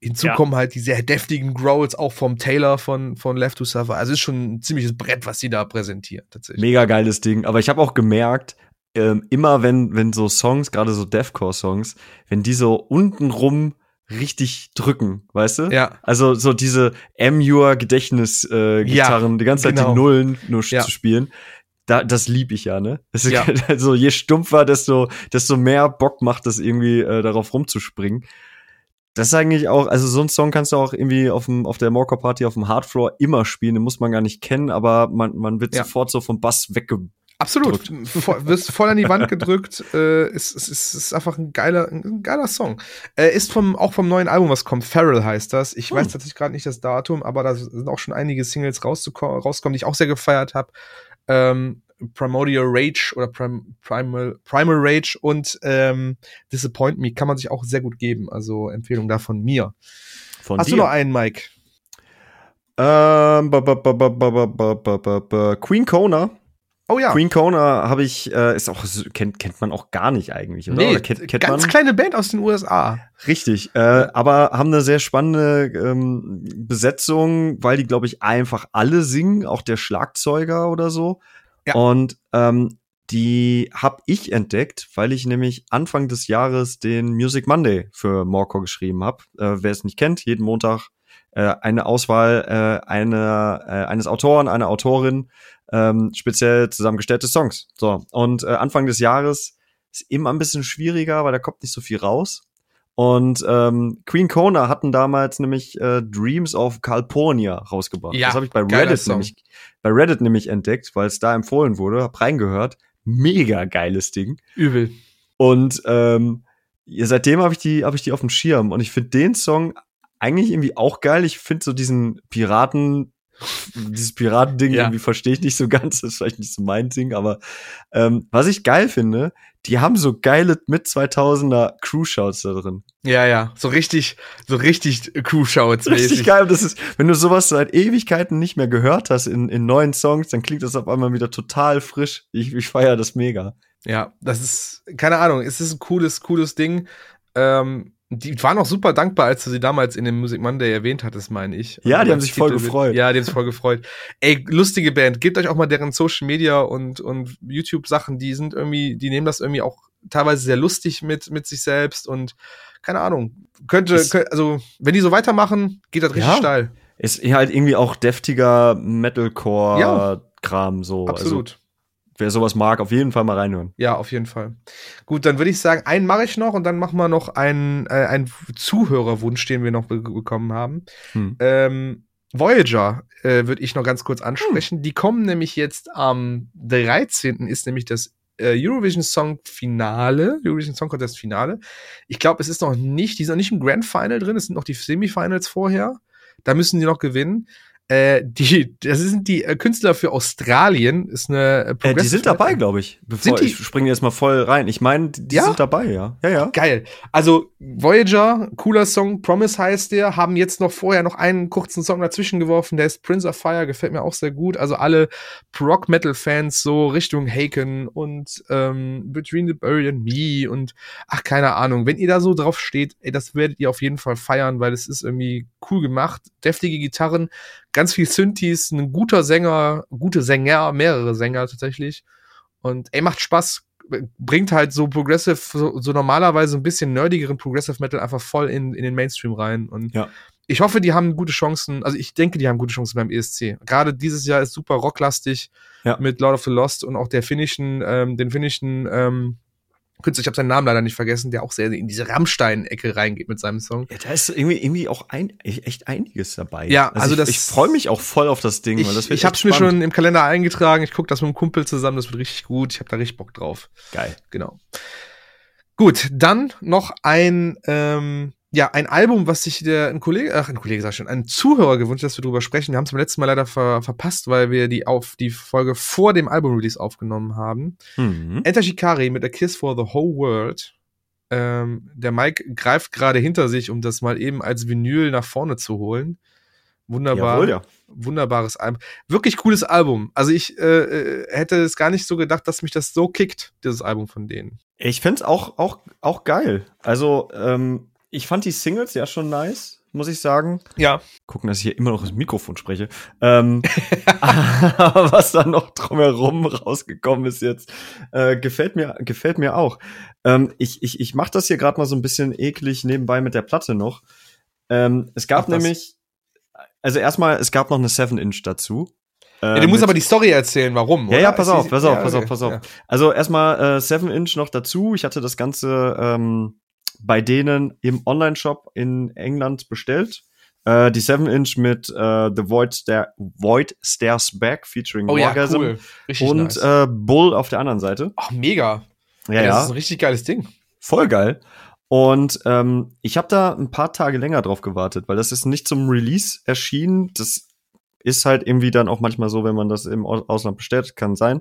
hinzu Ja. kommen halt die sehr deftigen Growls auch vom Taylor von, von Left to Suffer. Also ist schon ein ziemliches Brett, was sie da präsentieren, tatsächlich. Mega geiles Ding. Aber ich habe auch gemerkt, ähm, immer wenn, wenn so Songs, gerade so Deathcore-Songs, wenn die so untenrum richtig drücken, weißt du? Ja. Also so diese M-Ur Gedächtnis-Gitarren, äh, Ja, Gitarren, die ganze Zeit genau. die Nullen nur Ja. zu spielen. Da, das lieb ich ja, ne? Das ist Ja. also je stumpfer, desto, desto mehr Bock macht es irgendwie, äh, darauf rumzuspringen. Das ist eigentlich auch, also so ein Song kannst du auch irgendwie auf, dem, auf der Morcor Party auf dem Hardfloor immer spielen, den muss man gar nicht kennen, aber man, man wird Ja. sofort so vom Bass wegge Absolut. Voll, wirst voll an die Wand gedrückt. äh, ist, ist, ist einfach ein geiler, ein geiler Song. Äh, ist vom, auch vom neuen Album, was kommt. Feral heißt das. Ich hm. weiß tatsächlich gerade nicht das Datum, aber da sind auch schon einige Singles rausgekommen, die ich auch sehr gefeiert habe. Ähm, Primordial Rage oder Prim Primal, Primal Rage und ähm, Disappoint Me kann man sich auch sehr gut geben. Also Empfehlung da von mir. Von Hast dir? du noch einen, Mike? Ähm, Queen Kona Oh ja. Queen Kona habe ich, äh, ist auch, kennt, kennt man auch gar nicht eigentlich, oder? Nee, oder kennt, kennt ganz man? kleine Band aus den USA. Richtig, äh, aber haben eine sehr spannende ähm, Besetzung, weil die, glaube ich, einfach alle singen, auch der Schlagzeuger oder so. Ja. Und ähm, die habe ich entdeckt, weil ich nämlich Anfang des Jahres den Music Monday für Morcor geschrieben habe. Äh, wer es nicht kennt, jeden Montag äh, eine Auswahl äh, einer, äh, eines Autoren, einer Autorin, ähm, speziell zusammengestellte Songs. So, und äh, Anfang des Jahres ist immer ein bisschen schwieriger, weil da kommt nicht so viel raus. Und ähm, Queen Kona hatten damals nämlich äh, Dreams of Calpurnia rausgebracht. Ja, das habe ich bei Reddit Song. nämlich bei Reddit nämlich entdeckt, weil es da empfohlen wurde, hab reingehört. Mega geiles Ding. Übel. Und ähm, ja, seitdem habe ich die habe ich die auf dem Schirm und ich finde den Song eigentlich irgendwie auch geil. Ich finde so diesen Piraten dieses Piratending Ja. irgendwie verstehe ich nicht so ganz, das ist vielleicht nicht so mein Ding, aber ähm, was ich geil finde, die haben so geile mit 2000er Crew-Shouts da drin. Ja, ja. So richtig, so richtig Crew-Shouts Richtig geil. Das ist, wenn du sowas seit Ewigkeiten nicht mehr gehört hast in, in neuen Songs, dann klingt das auf einmal wieder total frisch. Ich, ich feiere das mega. Ja, das ist, keine Ahnung, es ist ein cooles, cooles Ding. Ähm, die waren auch super dankbar, als du sie damals in dem Music Monday erwähnt hattest, meine ich. Ja, die haben sich voll gefreut. Ja, die haben sich voll gefreut. Ey, lustige Band. Gebt euch auch mal deren Social Media und, und YouTube-Sachen. Die sind irgendwie, die nehmen das irgendwie auch teilweise sehr lustig mit, mit sich selbst und keine Ahnung. Könnte, Ist- könnt, also, wenn die so weitermachen, geht das richtig Ja. steil. Ist halt irgendwie auch deftiger Metalcore-Kram so. Absolut. Also, wer sowas mag, auf jeden Fall mal reinhören. Ja, auf jeden Fall. Gut, dann würde ich sagen, einen mache ich noch und dann machen wir noch einen, äh, einen Zuhörerwunsch, den wir noch be bekommen haben. Hm. Ähm, Voyager äh, würde ich noch ganz kurz ansprechen. Die kommen nämlich jetzt am 13. ist nämlich das äh, Eurovision Song Finale, Eurovision Song Contest Finale. Ich glaube, es ist noch nicht, die sind noch nicht im Grand Final drin, es sind noch die Semifinals vorher. Da müssen die noch gewinnen. Äh, die, das sind die äh, Künstler für Australien, ist eine äh, Äh, die sind dabei, Metal- glaube ich. Bevor Sind ich springe jetzt mal voll rein. Ich meine, die Ja? sind dabei, ja. Ja, ja. Geil. Also Voyager, cooler Song, Promise heißt der, haben jetzt noch vorher noch einen kurzen Song dazwischen geworfen, der ist Prince of Fire, gefällt mir auch sehr gut. Also alle Rock-Metal-Fans so Richtung Haken und ähm, Between the Buried and Me und ach, keine Ahnung. Wenn ihr da so drauf steht, ey, das werdet ihr auf jeden Fall feiern, weil es ist irgendwie cool gemacht. Deftige Gitarren, ganz viel Synthes, ein guter Sänger, gute Sänger, mehrere Sänger tatsächlich. Und ey, macht Spaß. Bringt halt so Progressive, so, so normalerweise ein bisschen nerdigeren Progressive Metal einfach voll in, in den Mainstream rein. Und Ja. ich hoffe, die haben gute Chancen. Also ich denke, die haben gute Chancen beim ESC. Gerade dieses Jahr ist super rocklastig Ja. mit Lord of the Lost und auch der finnischen, ähm, den finnischen ähm, Künstler, ich habe seinen Namen leider nicht vergessen, der auch sehr in diese Rammstein-Ecke reingeht mit seinem Song. Ja, da ist irgendwie, irgendwie auch ein, echt einiges dabei. Ja, also ich, das- ich freue mich auch voll auf das Ding. weil das Ich, ich habe es mir schon im Kalender eingetragen. Ich gucke das mit einem Kumpel zusammen. Das wird richtig gut. Ich habe da richtig Bock drauf. geil. Genau. Gut, dann noch ein, ähm, ja, ein Album, was sich der, ein Kollege, ach, ein Kollege sag ich schon, ein Zuhörer gewünscht, dass wir drüber sprechen. Wir haben es beim letzten Mal leider ver, verpasst, weil wir die auf die Folge vor dem Album-Release aufgenommen haben. Mhm. Enter Shikari mit A Kiss for the Whole World. Ähm, der Mike greift gerade hinter sich, um das mal eben als Vinyl nach vorne zu holen. Wunderbar Jawohl, ja. wunderbares Album. Wirklich cooles Album. Also ich äh, äh, hätte es gar nicht so gedacht, dass mich das so kickt, dieses Album von denen. Ich find's auch, auch, auch geil. Also, ähm, ich fand die Singles ja schon nice, muss ich sagen. Ja. Gucken, dass ich hier immer noch ins Mikrofon spreche. Ähm, was da noch drumherum rausgekommen ist jetzt, äh, gefällt mir, gefällt mir auch. Ähm, ich, ich, ich mach das hier gerade mal so ein bisschen eklig nebenbei mit der Platte noch. Ähm, es gab das. nämlich, also erstmal, es gab noch eine 7-Inch dazu. ja Äh, du musst aber die Story erzählen, warum. Ja, ja, pass auf, pass auf, ja, pass auf, okay, pass auf. ja. Also erstmal äh, 7 Inch noch dazu. Ich hatte das Ganze ähm, bei denen im Online-Shop in England bestellt. Äh, die 7 Inch mit äh, The Void, Star Void Stairs Back featuring Oh ja, Orgasm cool. Richtig und nice. äh, Bull auf der anderen Seite. Ach, mega. Ja, Ey, Das ja, ist ein richtig geiles Ding. voll geil. Und ähm, ich habe da ein paar Tage länger drauf gewartet, weil das ist nicht zum Release erschienen. Das ist halt irgendwie dann auch manchmal so, wenn man das im Au- Ausland bestellt, kann sein.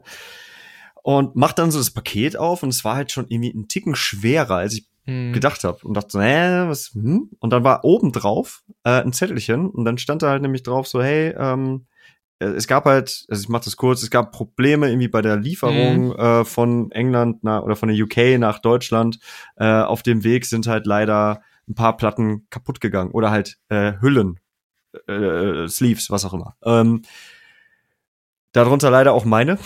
Und macht dann so das Paket auf und es war halt schon irgendwie ein Ticken schwerer, als ich hm. gedacht habe und dachte so, hä, was, hm? Und dann war oben drauf äh, ein Zettelchen und dann stand da halt nämlich drauf so, hey, ähm, äh, es gab halt, also ich mach das kurz, es gab Probleme irgendwie bei der Lieferung mhm. äh, von England nach, oder von der UK nach Deutschland. Äh, auf dem Weg sind halt leider ein paar Platten kaputt gegangen oder halt äh, Hüllen, äh, äh Sleeves, was auch immer. Ähm, darunter leider auch meine.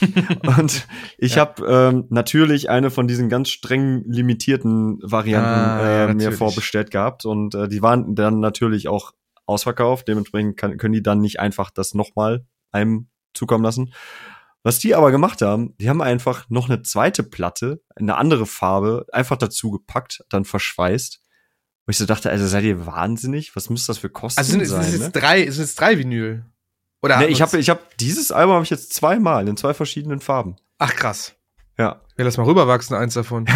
und ich ja. habe ähm, natürlich eine von diesen ganz streng limitierten Varianten ah, äh, mir vorbestellt gehabt und äh, die waren dann natürlich auch ausverkauft. Dementsprechend kann, können die dann nicht einfach das nochmal einem zukommen lassen. Was die aber gemacht haben, die haben einfach noch eine zweite Platte, eine andere Farbe, einfach dazu gepackt, dann verschweißt. Wo ich so dachte, also seid ihr wahnsinnig? Was müsste das für Kosten also sind, sein? Also sind es ne? drei, sind es drei Vinyl? Oder nee, ich habe ich hab dieses Album habe ich jetzt zweimal in zwei verschiedenen Farben. Ach krass. Ja. Ja, lass mal rüberwachsen, eins davon.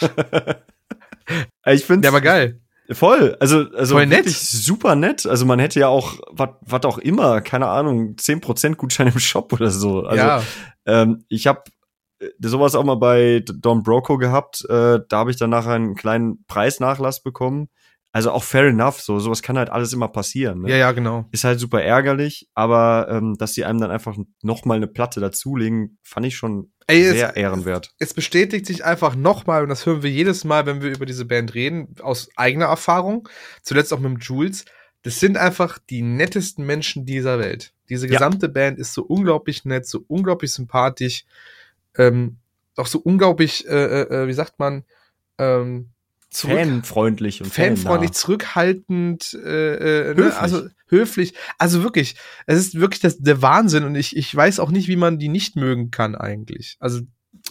ich finde. Ja, aber geil. Voll, also also Voll nett. super nett. Also man hätte ja auch was auch immer, keine Ahnung, 10% Gutschein im Shop oder so. Also ja. ähm, ich habe äh, sowas auch mal bei Don Broco gehabt, äh, da habe ich dann nachher einen kleinen Preisnachlass bekommen. Also auch fair enough, so sowas kann halt alles immer passieren. Ne? Ja, ja, genau. Ist halt super ärgerlich, aber ähm, dass sie einem dann einfach noch mal eine Platte dazulegen, fand ich schon Ey, sehr es, ehrenwert. Es bestätigt sich einfach noch mal und das hören wir jedes Mal, wenn wir über diese Band reden, aus eigener Erfahrung. Zuletzt auch mit dem Jules. Das sind einfach die nettesten Menschen dieser Welt. Diese gesamte ja. Band ist so unglaublich nett, so unglaublich sympathisch, ähm, auch so unglaublich, äh, äh, äh wie sagt man, ähm, zurück, fanfreundlich und fanfreundlich, fannah. zurückhaltend, äh, äh, ne? also höflich. Also wirklich, es ist wirklich das, der Wahnsinn und ich, ich weiß auch nicht, wie man die nicht mögen kann eigentlich. Also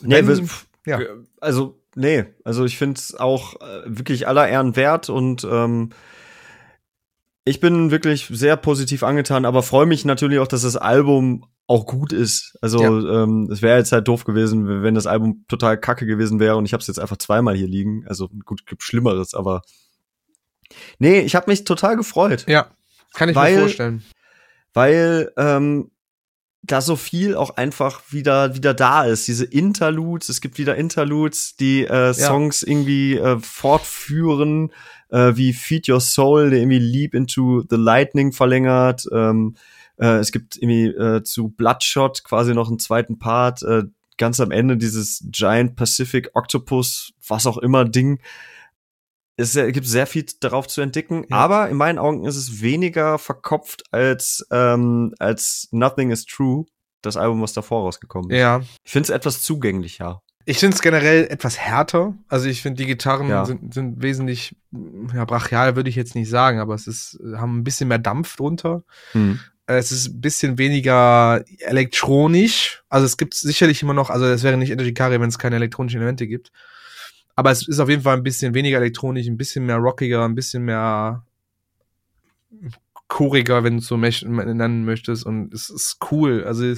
wenn, nee, ja. also nee, also ich finde es auch äh, wirklich aller Ehren wert und ähm, ich bin wirklich sehr positiv angetan, aber freue mich natürlich auch, dass das Album auch gut ist. Also ja. ähm, es wäre jetzt halt doof gewesen, wenn das Album total kacke gewesen wäre und ich habe es jetzt einfach zweimal hier liegen. Also gut, gibt Schlimmeres, aber nee, ich habe mich total gefreut. Ja, kann ich weil, mir vorstellen. Weil ähm, da so viel auch einfach wieder wieder da ist. Diese Interludes, es gibt wieder Interludes, die äh, Songs ja. irgendwie äh, fortführen, äh, wie Feed Your Soul, der irgendwie Leap into the Lightning verlängert. Ähm, äh, es gibt irgendwie äh, zu Bloodshot quasi noch einen zweiten Part, äh, ganz am Ende dieses Giant Pacific Octopus, was auch immer Ding. Es gibt sehr viel darauf zu entdecken, ja. aber in meinen Augen ist es weniger verkopft als, ähm, als Nothing is True, das Album, was davor rausgekommen ist. Ja. Ich finde es etwas zugänglicher. Ich finde es generell etwas härter. Also ich finde, die Gitarren ja. sind, sind wesentlich, ja, brachial würde ich jetzt nicht sagen, aber es ist, haben ein bisschen mehr Dampf drunter. Hm. Es ist ein bisschen weniger elektronisch. Also es gibt sicherlich immer noch, also es wäre nicht Energy Carry, wenn es keine elektronischen Elemente gibt. Aber es ist auf jeden Fall ein bisschen weniger elektronisch, ein bisschen mehr rockiger, ein bisschen mehr choriger, wenn du es so nennen möchtest. Und es ist cool. Also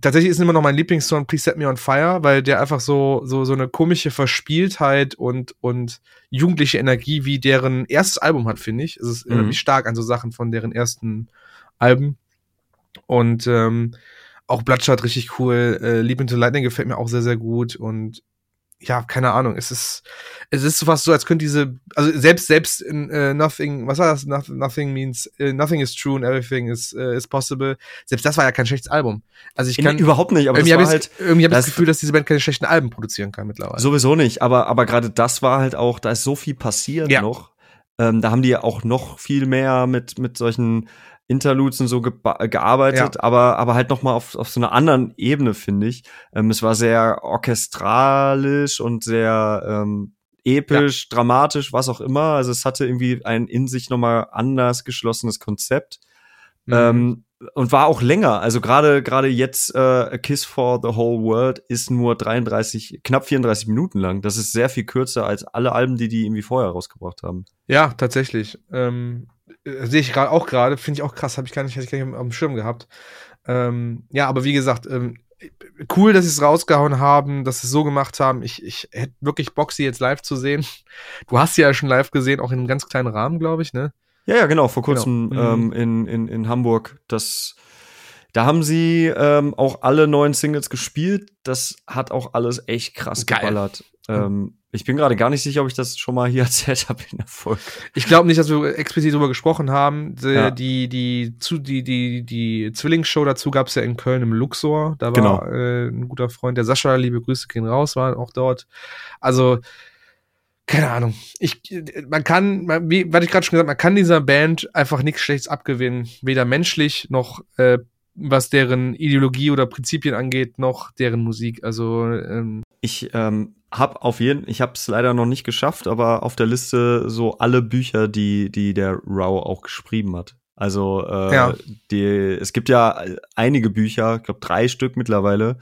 tatsächlich ist immer noch mein Lieblingssong Please Set Me on Fire, weil der einfach so so so eine komische Verspieltheit und und jugendliche Energie wie deren erstes Album hat, finde ich. Es ist mhm. stark an so Sachen von deren ersten Alben. Und ähm, auch Bloodshot richtig cool. Äh, Leap into Lightning gefällt mir auch sehr, sehr gut. Und ja, keine Ahnung. Es ist, es ist fast so, als könnte diese, also selbst, selbst in uh, Nothing, was war das? Nothing, nothing means, uh, nothing is true and everything is, uh, is possible. Selbst das war ja kein schlechtes Album. Also ich kann. Nee, überhaupt nicht, aber irgendwie habe ich, halt, irgendwie hab ich das Gefühl, dass diese Band keine schlechten Alben produzieren kann mittlerweile. Sowieso nicht, aber, aber gerade das war halt auch, da ist so viel passiert ja. noch. Ähm, da haben die ja auch noch viel mehr mit, mit solchen Interludes und so ge gearbeitet, ja. aber, aber halt nochmal auf, auf so einer anderen Ebene, finde ich. Ähm, es war sehr orchestralisch und sehr ähm, episch, ja. dramatisch, was auch immer. Also es hatte irgendwie ein in sich nochmal anders geschlossenes Konzept. Mhm. Ähm, und war auch länger. Also gerade gerade jetzt äh, A Kiss for the Whole World ist nur 33, knapp 34 Minuten lang. Das ist sehr viel kürzer als alle Alben, die die irgendwie vorher rausgebracht haben. Ja, tatsächlich. Ähm, äh, sehe ich gerade auch gerade, finde ich auch krass, habe ich gar nicht, ich gar nicht auf dem Schirm gehabt. Ähm, ja, aber wie gesagt, ähm, cool, dass sie es rausgehauen haben, dass sie es so gemacht haben. Ich, ich hätte wirklich Bock, sie jetzt live zu sehen. Du hast sie ja schon live gesehen, auch in einem ganz kleinen Rahmen, glaube ich, ne? Ja, ja, genau, vor kurzem genau. Ähm, mhm. in, in, in Hamburg. Das, da haben sie ähm, auch alle neuen Singles gespielt. Das hat auch alles echt krass Geil. geballert. Ähm, ich bin gerade gar nicht sicher, ob ich das schon mal hier erzählt habe in der Folge. Ich glaube nicht, dass wir explizit darüber gesprochen haben. Die, Ja. die, die, zu, die, die, die Zwillingsshow dazu gab's ja in Köln im Luxor. Da war Genau. äh, ein guter Freund, der Sascha, liebe Grüße gehen raus, war auch dort. Also, keine Ahnung. Ich, man kann, man, wie, was ich gerade schon gesagt, man kann dieser Band einfach nichts Schlechtes abgewinnen. Weder menschlich noch äh, was deren Ideologie oder Prinzipien angeht, noch deren Musik. Also, ähm, Ich ähm, habe auf jeden, ich habe es leider noch nicht geschafft, aber auf der Liste so alle Bücher, die die der Rao auch geschrieben hat. Also äh, Ja. die, es gibt ja einige Bücher, ich glaube drei Stück mittlerweile,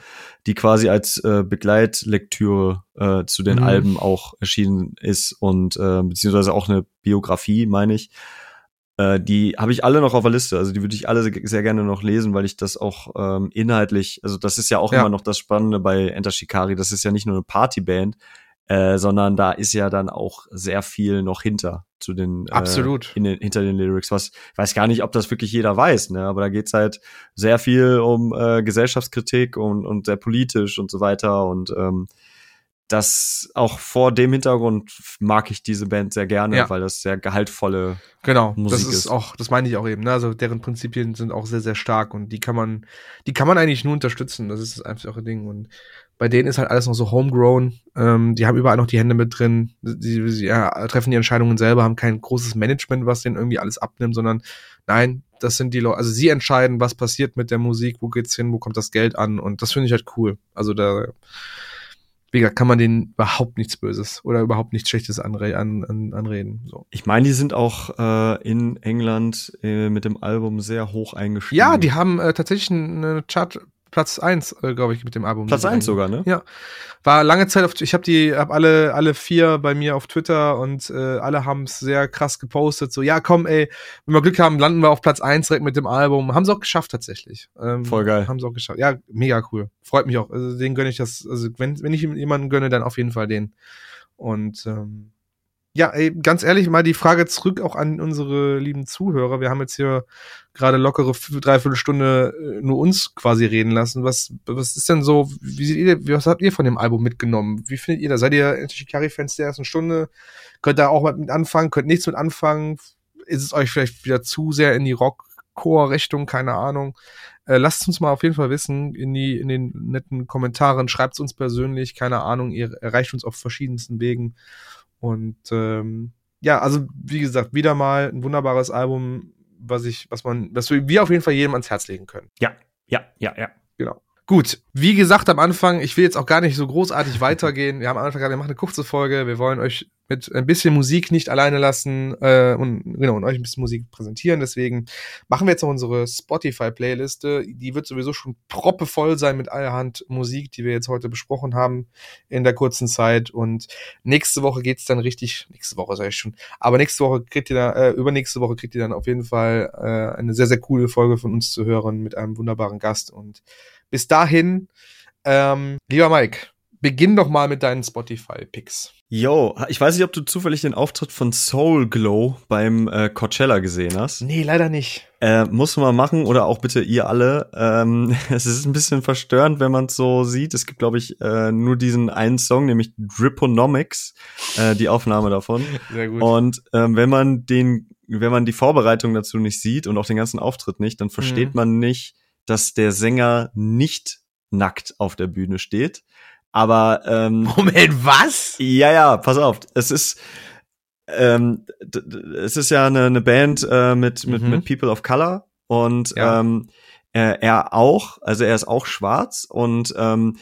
die quasi als äh, Begleitlektüre äh, zu den Mhm. Alben auch erschienen ist und äh, beziehungsweise auch eine Biografie, meine ich. Äh, die habe ich alle noch auf der Liste. Also die würde ich alle sehr, gerne noch lesen, weil ich das auch ähm, inhaltlich, also das ist ja auch Ja. immer noch das Spannende bei Enter Shikari. Das ist ja nicht nur eine Partyband, äh, sondern da ist ja dann auch sehr viel noch hinter zu den Absolut. Äh, den, hinter den Lyrics. Was ich weiß gar nicht, ob das wirklich jeder weiß, ne? Aber da geht's halt sehr viel um äh, Gesellschaftskritik und, und sehr politisch und so weiter und ähm, das auch vor dem Hintergrund mag ich diese Band sehr gerne, Ja. weil das sehr gehaltvolle Genau, Musik das ist, ist. auch, das meine ich auch eben. Ne? Also deren Prinzipien sind auch sehr, sehr stark und die kann man, die kann man eigentlich nur unterstützen. Das ist das einfache Ding. Und bei denen ist halt alles noch so homegrown. Ähm, die haben überall noch die Hände mit drin. Sie, sie ja, treffen die Entscheidungen selber, haben kein großes Management, was denen irgendwie alles abnimmt, sondern nein, das sind die Leute, also sie entscheiden, was passiert mit der Musik, wo geht's hin, wo kommt das Geld an und das finde ich halt cool. Also da, wie gesagt, kann man denen überhaupt nichts Böses oder überhaupt nichts Schlechtes anre an, an, anreden. So. Ich meine, die sind auch äh, in England äh, mit dem Album sehr hoch eingestiegen. Ja, die haben äh, tatsächlich eine Chart Platz 1, äh, glaube ich, mit dem Album. Platz Die sie 1 eigentlich- sogar, ne? Ja. War lange Zeit auf, ich habe die, hab alle, alle vier bei mir auf Twitter und äh, alle haben es sehr krass gepostet. So, ja, komm, ey, wenn wir Glück haben, landen wir auf Platz 1 direkt mit dem Album. Haben sie auch geschafft tatsächlich. Ähm, Voll geil. Haben sie auch geschafft. Ja, mega cool. Freut mich auch. Also den gönne ich das. Also wenn, wenn ich jemanden gönne, dann auf jeden Fall den. Und ähm, ja, ey, ganz ehrlich, mal die Frage zurück auch an unsere lieben Zuhörer. Wir haben jetzt hier gerade lockere dreiviertel Stunde äh, nur uns quasi reden lassen. Was, was ist denn so, wie seht ihr, was habt ihr von dem Album mitgenommen? Wie findet ihr das? Seid ihr Shikari-Fans der ersten Stunde? Könnt ihr auch mit anfangen? Könnt nichts mit anfangen? Ist es euch vielleicht wieder zu sehr in die Rock-Core-Richtung? Keine Ahnung. Äh, lasst uns mal auf jeden Fall wissen in die in den netten Kommentaren. Schreibt uns persönlich, keine Ahnung. Ihr erreicht uns auf verschiedensten Wegen. Und ähm, ja, also wie gesagt, wieder mal ein wunderbares Album, was ich, was man, was wir auf jeden Fall jedem ans Herz legen können. Ja, ja, ja, ja. Genau. Gut, wie gesagt am Anfang, ich will jetzt auch gar nicht so großartig weitergehen. Wir haben am Anfang gesagt, wir machen eine kurze Folge. Wir wollen euch mit ein bisschen Musik nicht alleine lassen äh, und genau und euch ein bisschen Musik präsentieren. Deswegen machen wir jetzt noch unsere Spotify-Playliste. Die wird sowieso schon proppevoll sein mit allerhand Musik, die wir jetzt heute besprochen haben in der kurzen Zeit. Und nächste Woche geht's dann richtig. Nächste Woche sage ich schon. Aber nächste Woche kriegt ihr da, äh, übernächste Woche kriegt ihr dann auf jeden Fall äh, eine sehr sehr coole Folge von uns zu hören mit einem wunderbaren Gast und bis dahin, ähm, lieber Mike, beginn doch mal mit deinen Spotify-Picks. Yo, ich weiß nicht, ob du zufällig den Auftritt von Soul Glow beim äh, Coachella gesehen hast. Nee, leider nicht. Äh, muss man machen oder auch bitte ihr alle. Ähm, es ist ein bisschen verstörend, wenn man es so sieht. Es gibt, glaube ich, äh, nur diesen einen Song, nämlich Driponomics, äh, die Aufnahme davon. Sehr gut. Und ähm, wenn man den, wenn man die Vorbereitung dazu nicht sieht und auch den ganzen Auftritt nicht, dann versteht Mhm. man nicht, dass der Sänger nicht nackt auf der Bühne steht. Aber ähm, Moment, was? ja, ja, pass auf. Es ist, ähm, es ist ja eine, eine Band äh, mit, mit, Mhm. mit People of Color und Ja. ähm, er, er auch, also er ist auch schwarz und ähm,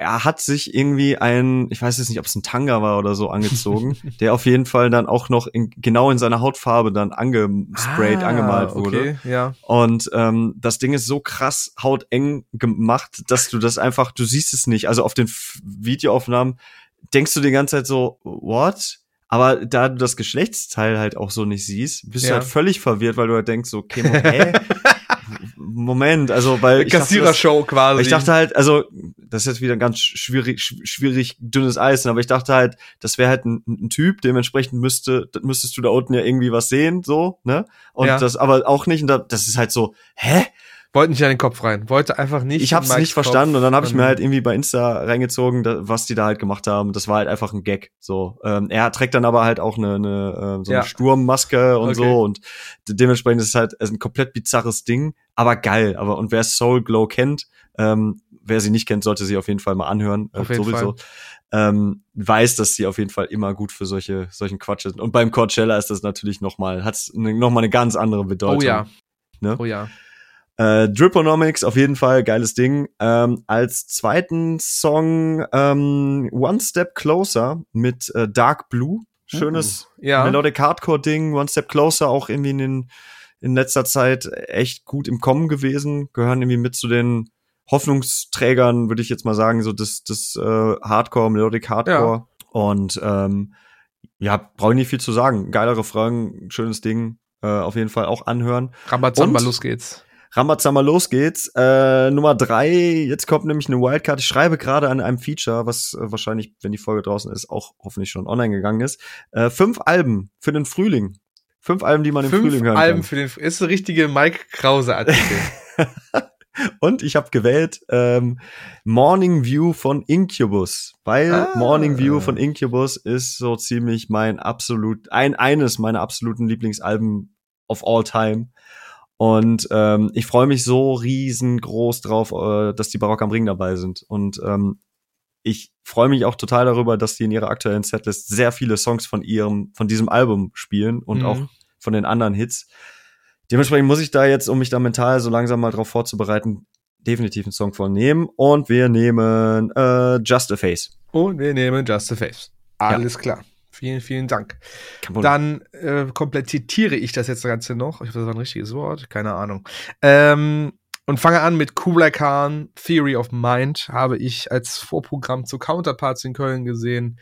er hat sich irgendwie ein, ich weiß jetzt nicht, ob es ein Tanga war oder so, angezogen, der auf jeden Fall dann auch noch in, genau in seiner Hautfarbe dann angesprayt, Ah, angemalt wurde. Okay, ja. Und ähm, das Ding ist so krass hauteng gemacht, dass du das einfach, du siehst es nicht. Also auf den F Videoaufnahmen denkst du die ganze Zeit so, what? Aber da du das Geschlechtsteil halt auch so nicht siehst, bist Ja. du halt völlig verwirrt, weil du halt denkst so, okay, hä? Moment, also weil Kassierershow quasi. ich dachte halt, also das ist jetzt wieder ein ganz schwierig, sch- schwierig dünnes Eis, aber ich dachte halt, das wäre halt ein, ein Typ, dementsprechend müsste, müsstest du da unten ja irgendwie was sehen, so, ne? Und Ja. das aber auch nicht, und da, das ist halt so, hä? Wollte nicht an den Kopf rein. Wollte einfach nicht. Ich hab's nicht verstanden und dann habe ich mir halt irgendwie bei Insta reingezogen, was die da halt gemacht haben. Das war halt einfach ein Gag. So, ähm, er trägt dann aber halt auch eine, eine äh, so eine ja. Sturmmaske und okay. so und dementsprechend ist es halt ein komplett bizarres Ding, aber geil. Aber und wer Soul Glow kennt, ähm, wer sie nicht kennt, sollte sie auf jeden Fall mal anhören. Äh, sowieso. Fall. Ähm, weiß, dass sie auf jeden Fall immer gut für solche solchen Quatsch sind. Und beim Coachella ist das natürlich noch mal hat's ne, noch mal eine ganz andere Bedeutung. Oh ja. Ne? Oh ja. Äh, Driponomics, auf jeden Fall, geiles Ding. Ähm, als zweiten Song ähm, One Step Closer mit äh, Dark Blue. Schönes uh, ja. Melodic Hardcore-Ding. One Step Closer auch irgendwie in, den, in letzter Zeit echt gut im Kommen gewesen. Gehören irgendwie mit zu den Hoffnungsträgern, würde ich jetzt mal sagen, so das, das äh, Hardcore, Melodic Hardcore. Ja. Und ähm, ja, brauche ich nicht viel zu sagen. Geiler Refrain, schönes Ding. Äh, auf jeden Fall auch anhören. Rambazamba, los geht's. Rambazamba, los geht's. Äh, Nummer drei, jetzt kommt nämlich eine Wildcard. Ich schreibe gerade an einem Feature, was äh, wahrscheinlich, wenn die Folge draußen ist, auch hoffentlich schon online gegangen ist. Äh, fünf Alben für den Frühling. Fünf Alben, die man im fünf Frühling hören Alben kann. für den ist der richtige Mike Krause Artikel. Und ich habe gewählt ähm, Morning View von Incubus, weil ah. Morning View von Incubus ist so ziemlich mein absolut ein eines meiner absoluten Lieblingsalben of all time. Und ähm, ich freue mich so riesengroß drauf, äh, dass die Barock am Ring dabei sind. Und ähm, ich freue mich auch total darüber, dass die in ihrer aktuellen Setlist sehr viele Songs von ihrem, von diesem Album spielen und mhm. auch von den anderen Hits. Dementsprechend muss ich da jetzt, um mich da mental so langsam mal drauf vorzubereiten, definitiv einen Song von nehmen. Und wir nehmen äh, Just a Face. Und wir nehmen Just a Face. Alles ja. klar. Vielen, vielen Dank. Dann äh, komplettiere ich das jetzt Ganze noch. Ich hoffe, das war ein richtiges Wort. Keine Ahnung. Ähm, und fange an mit Kublai Khan, Theory of Mind, habe ich als Vorprogramm zu Counterparts in Köln gesehen.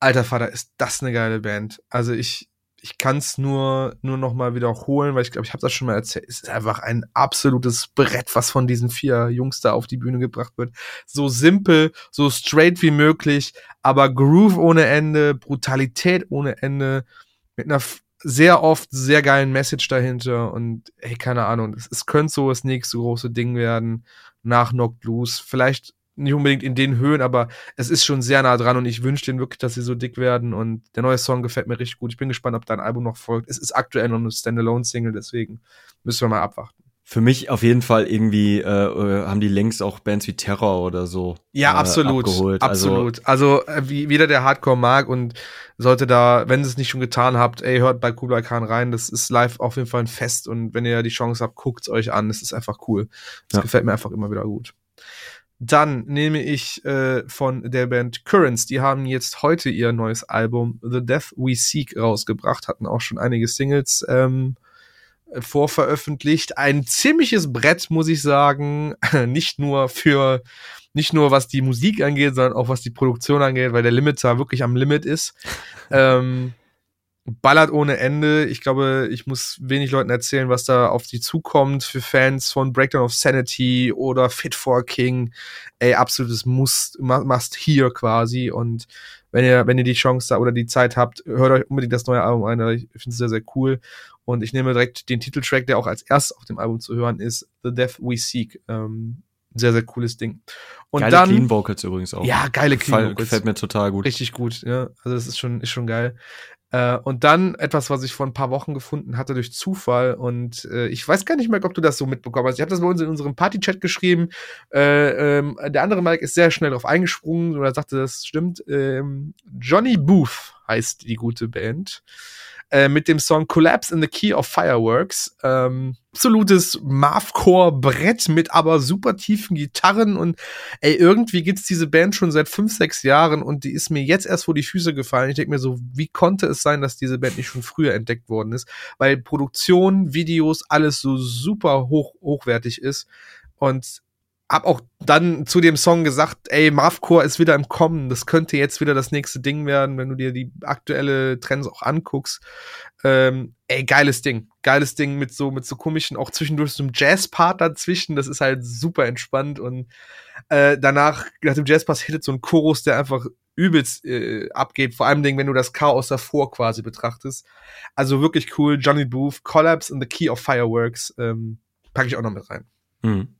Alter Vater, ist das eine geile Band. Also ich, ich kann es nur, nur noch mal wiederholen, weil ich glaube, ich habe das schon mal erzählt. Es ist einfach ein absolutes Brett, was von diesen vier Jungs da auf die Bühne gebracht wird. So simpel, so straight wie möglich, aber Groove ohne Ende, Brutalität ohne Ende, mit einer sehr oft sehr geilen Message dahinter und ey, keine Ahnung, es, es könnte so das nächste große Ding werden nach Knocked Loose. Vielleicht nicht unbedingt in den Höhen, aber es ist schon sehr nah dran und ich wünsche denen wirklich, dass sie so dick werden und der neue Song gefällt mir richtig gut. Ich bin gespannt, ob da ein Album noch folgt. Es ist aktuell noch eine Standalone-Single, deswegen müssen wir mal abwarten. Für mich auf jeden Fall irgendwie äh, äh haben die längst auch Bands wie Terror oder so. Ja, äh, absolut, abgeholt. Also absolut. Also, also äh, wie wieder der Hardcore mag und sollte da, wenn ihr es nicht schon getan habt, ey, hört bei Kublai Khan rein. Das ist live auf jeden Fall ein Fest und wenn ihr die Chance habt, guckt's euch an. Das ist einfach cool. Das ja. gefällt mir einfach immer wieder gut. Dann nehme ich äh, von der Band Currents. Die haben jetzt heute ihr neues Album The Death We Seek rausgebracht, hatten auch schon einige Singles ähm, vorveröffentlicht. Ein ziemliches Brett, muss ich sagen. nicht nur für, nicht nur was die Musik angeht, sondern auch was die Produktion angeht, weil der Limiter wirklich am Limit ist. ähm, ballert ohne Ende. Ich glaube, ich muss wenig Leuten erzählen, was da auf die zukommt für Fans von Breakdown of Sanity oder Fit for a King. Ey, absolutes Must, must here quasi. Und wenn ihr, wenn ihr die Chance da oder die Zeit habt, hört euch unbedingt das neue Album ein. Ich finde es sehr, sehr cool. Und ich nehme direkt den Titeltrack, der auch als erstes auf dem Album zu hören ist, The Death We Seek. Ähm, sehr, sehr cooles Ding. Und geile dann, Clean Vocals übrigens auch. Ja, geile Clean Vocals. Gefällt mir total gut. Richtig gut, ja. Also das ist schon, ist schon geil. Äh, und dann etwas, was ich vor ein paar Wochen gefunden hatte durch Zufall. Und äh, ich weiß gar nicht mehr, ob du das so mitbekommen hast. Ich habe das bei uns in unserem Party-Chat geschrieben. Äh, ähm, der andere Mike ist sehr schnell drauf eingesprungen oder sagte, das stimmt. Ähm, Johnny Booth heißt die gute Band. Äh, mit dem Song Collapse in the Key of Fireworks. Ähm, absolutes Marvcore-Brett mit aber super tiefen Gitarren und ey, irgendwie gibt's diese Band schon seit fünf, sechs Jahren und die ist mir jetzt erst vor die Füße gefallen. Ich denke mir so, wie konnte es sein, dass diese Band nicht schon früher entdeckt worden ist? Weil Produktion, Videos, alles so super hoch, hochwertig ist und hab auch dann zu dem Song gesagt, ey, Marvcore ist wieder im Kommen. Das könnte jetzt wieder das nächste Ding werden, wenn du dir die aktuelle Trends auch anguckst. Ähm, ey, geiles Ding. Geiles Ding mit so, mit so komischen, auch zwischendurch so einem Jazz-Part dazwischen. Das ist halt super entspannt und äh, danach, nach dem Jazz-Part hittet so ein Chorus, der einfach übelst äh, abgeht. Vor allem, wenn du das Chaos davor quasi betrachtest. Also wirklich cool. Johnny Booth, Collapse in the Key of Fireworks, ähm, packe ich auch noch mit rein. Mhm.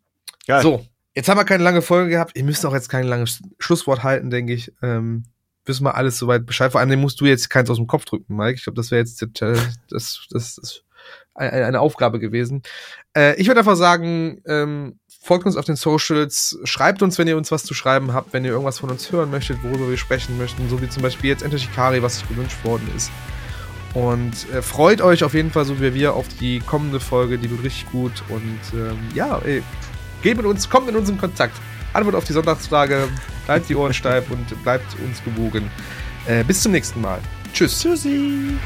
So, jetzt haben wir keine lange Folge gehabt. Ihr müsst auch jetzt kein langes Schlusswort halten, denke ich. Ähm, wissen wir alles soweit Bescheid. Vor allem musst du jetzt keins aus dem Kopf drücken, Mike. Ich glaube, das wäre jetzt das, das, das, eine Aufgabe gewesen. Äh, ich würde einfach sagen, ähm, folgt uns auf den Socials, schreibt uns, wenn ihr uns was zu schreiben habt, wenn ihr irgendwas von uns hören möchtet, worüber wir sprechen möchten, so wie zum Beispiel jetzt Enter Shikari, was sich gewünscht worden ist. Und äh, freut euch auf jeden Fall, so wie wir, auf die kommende Folge, die wird richtig gut. Und ähm, ja, ey, geht mit uns, kommt mit uns in Kontakt. Antwort auf die Sonntagsfrage, bleibt die Ohren steif und bleibt uns gewogen. Äh, bis zum nächsten Mal. Tschüss. Tschüssi.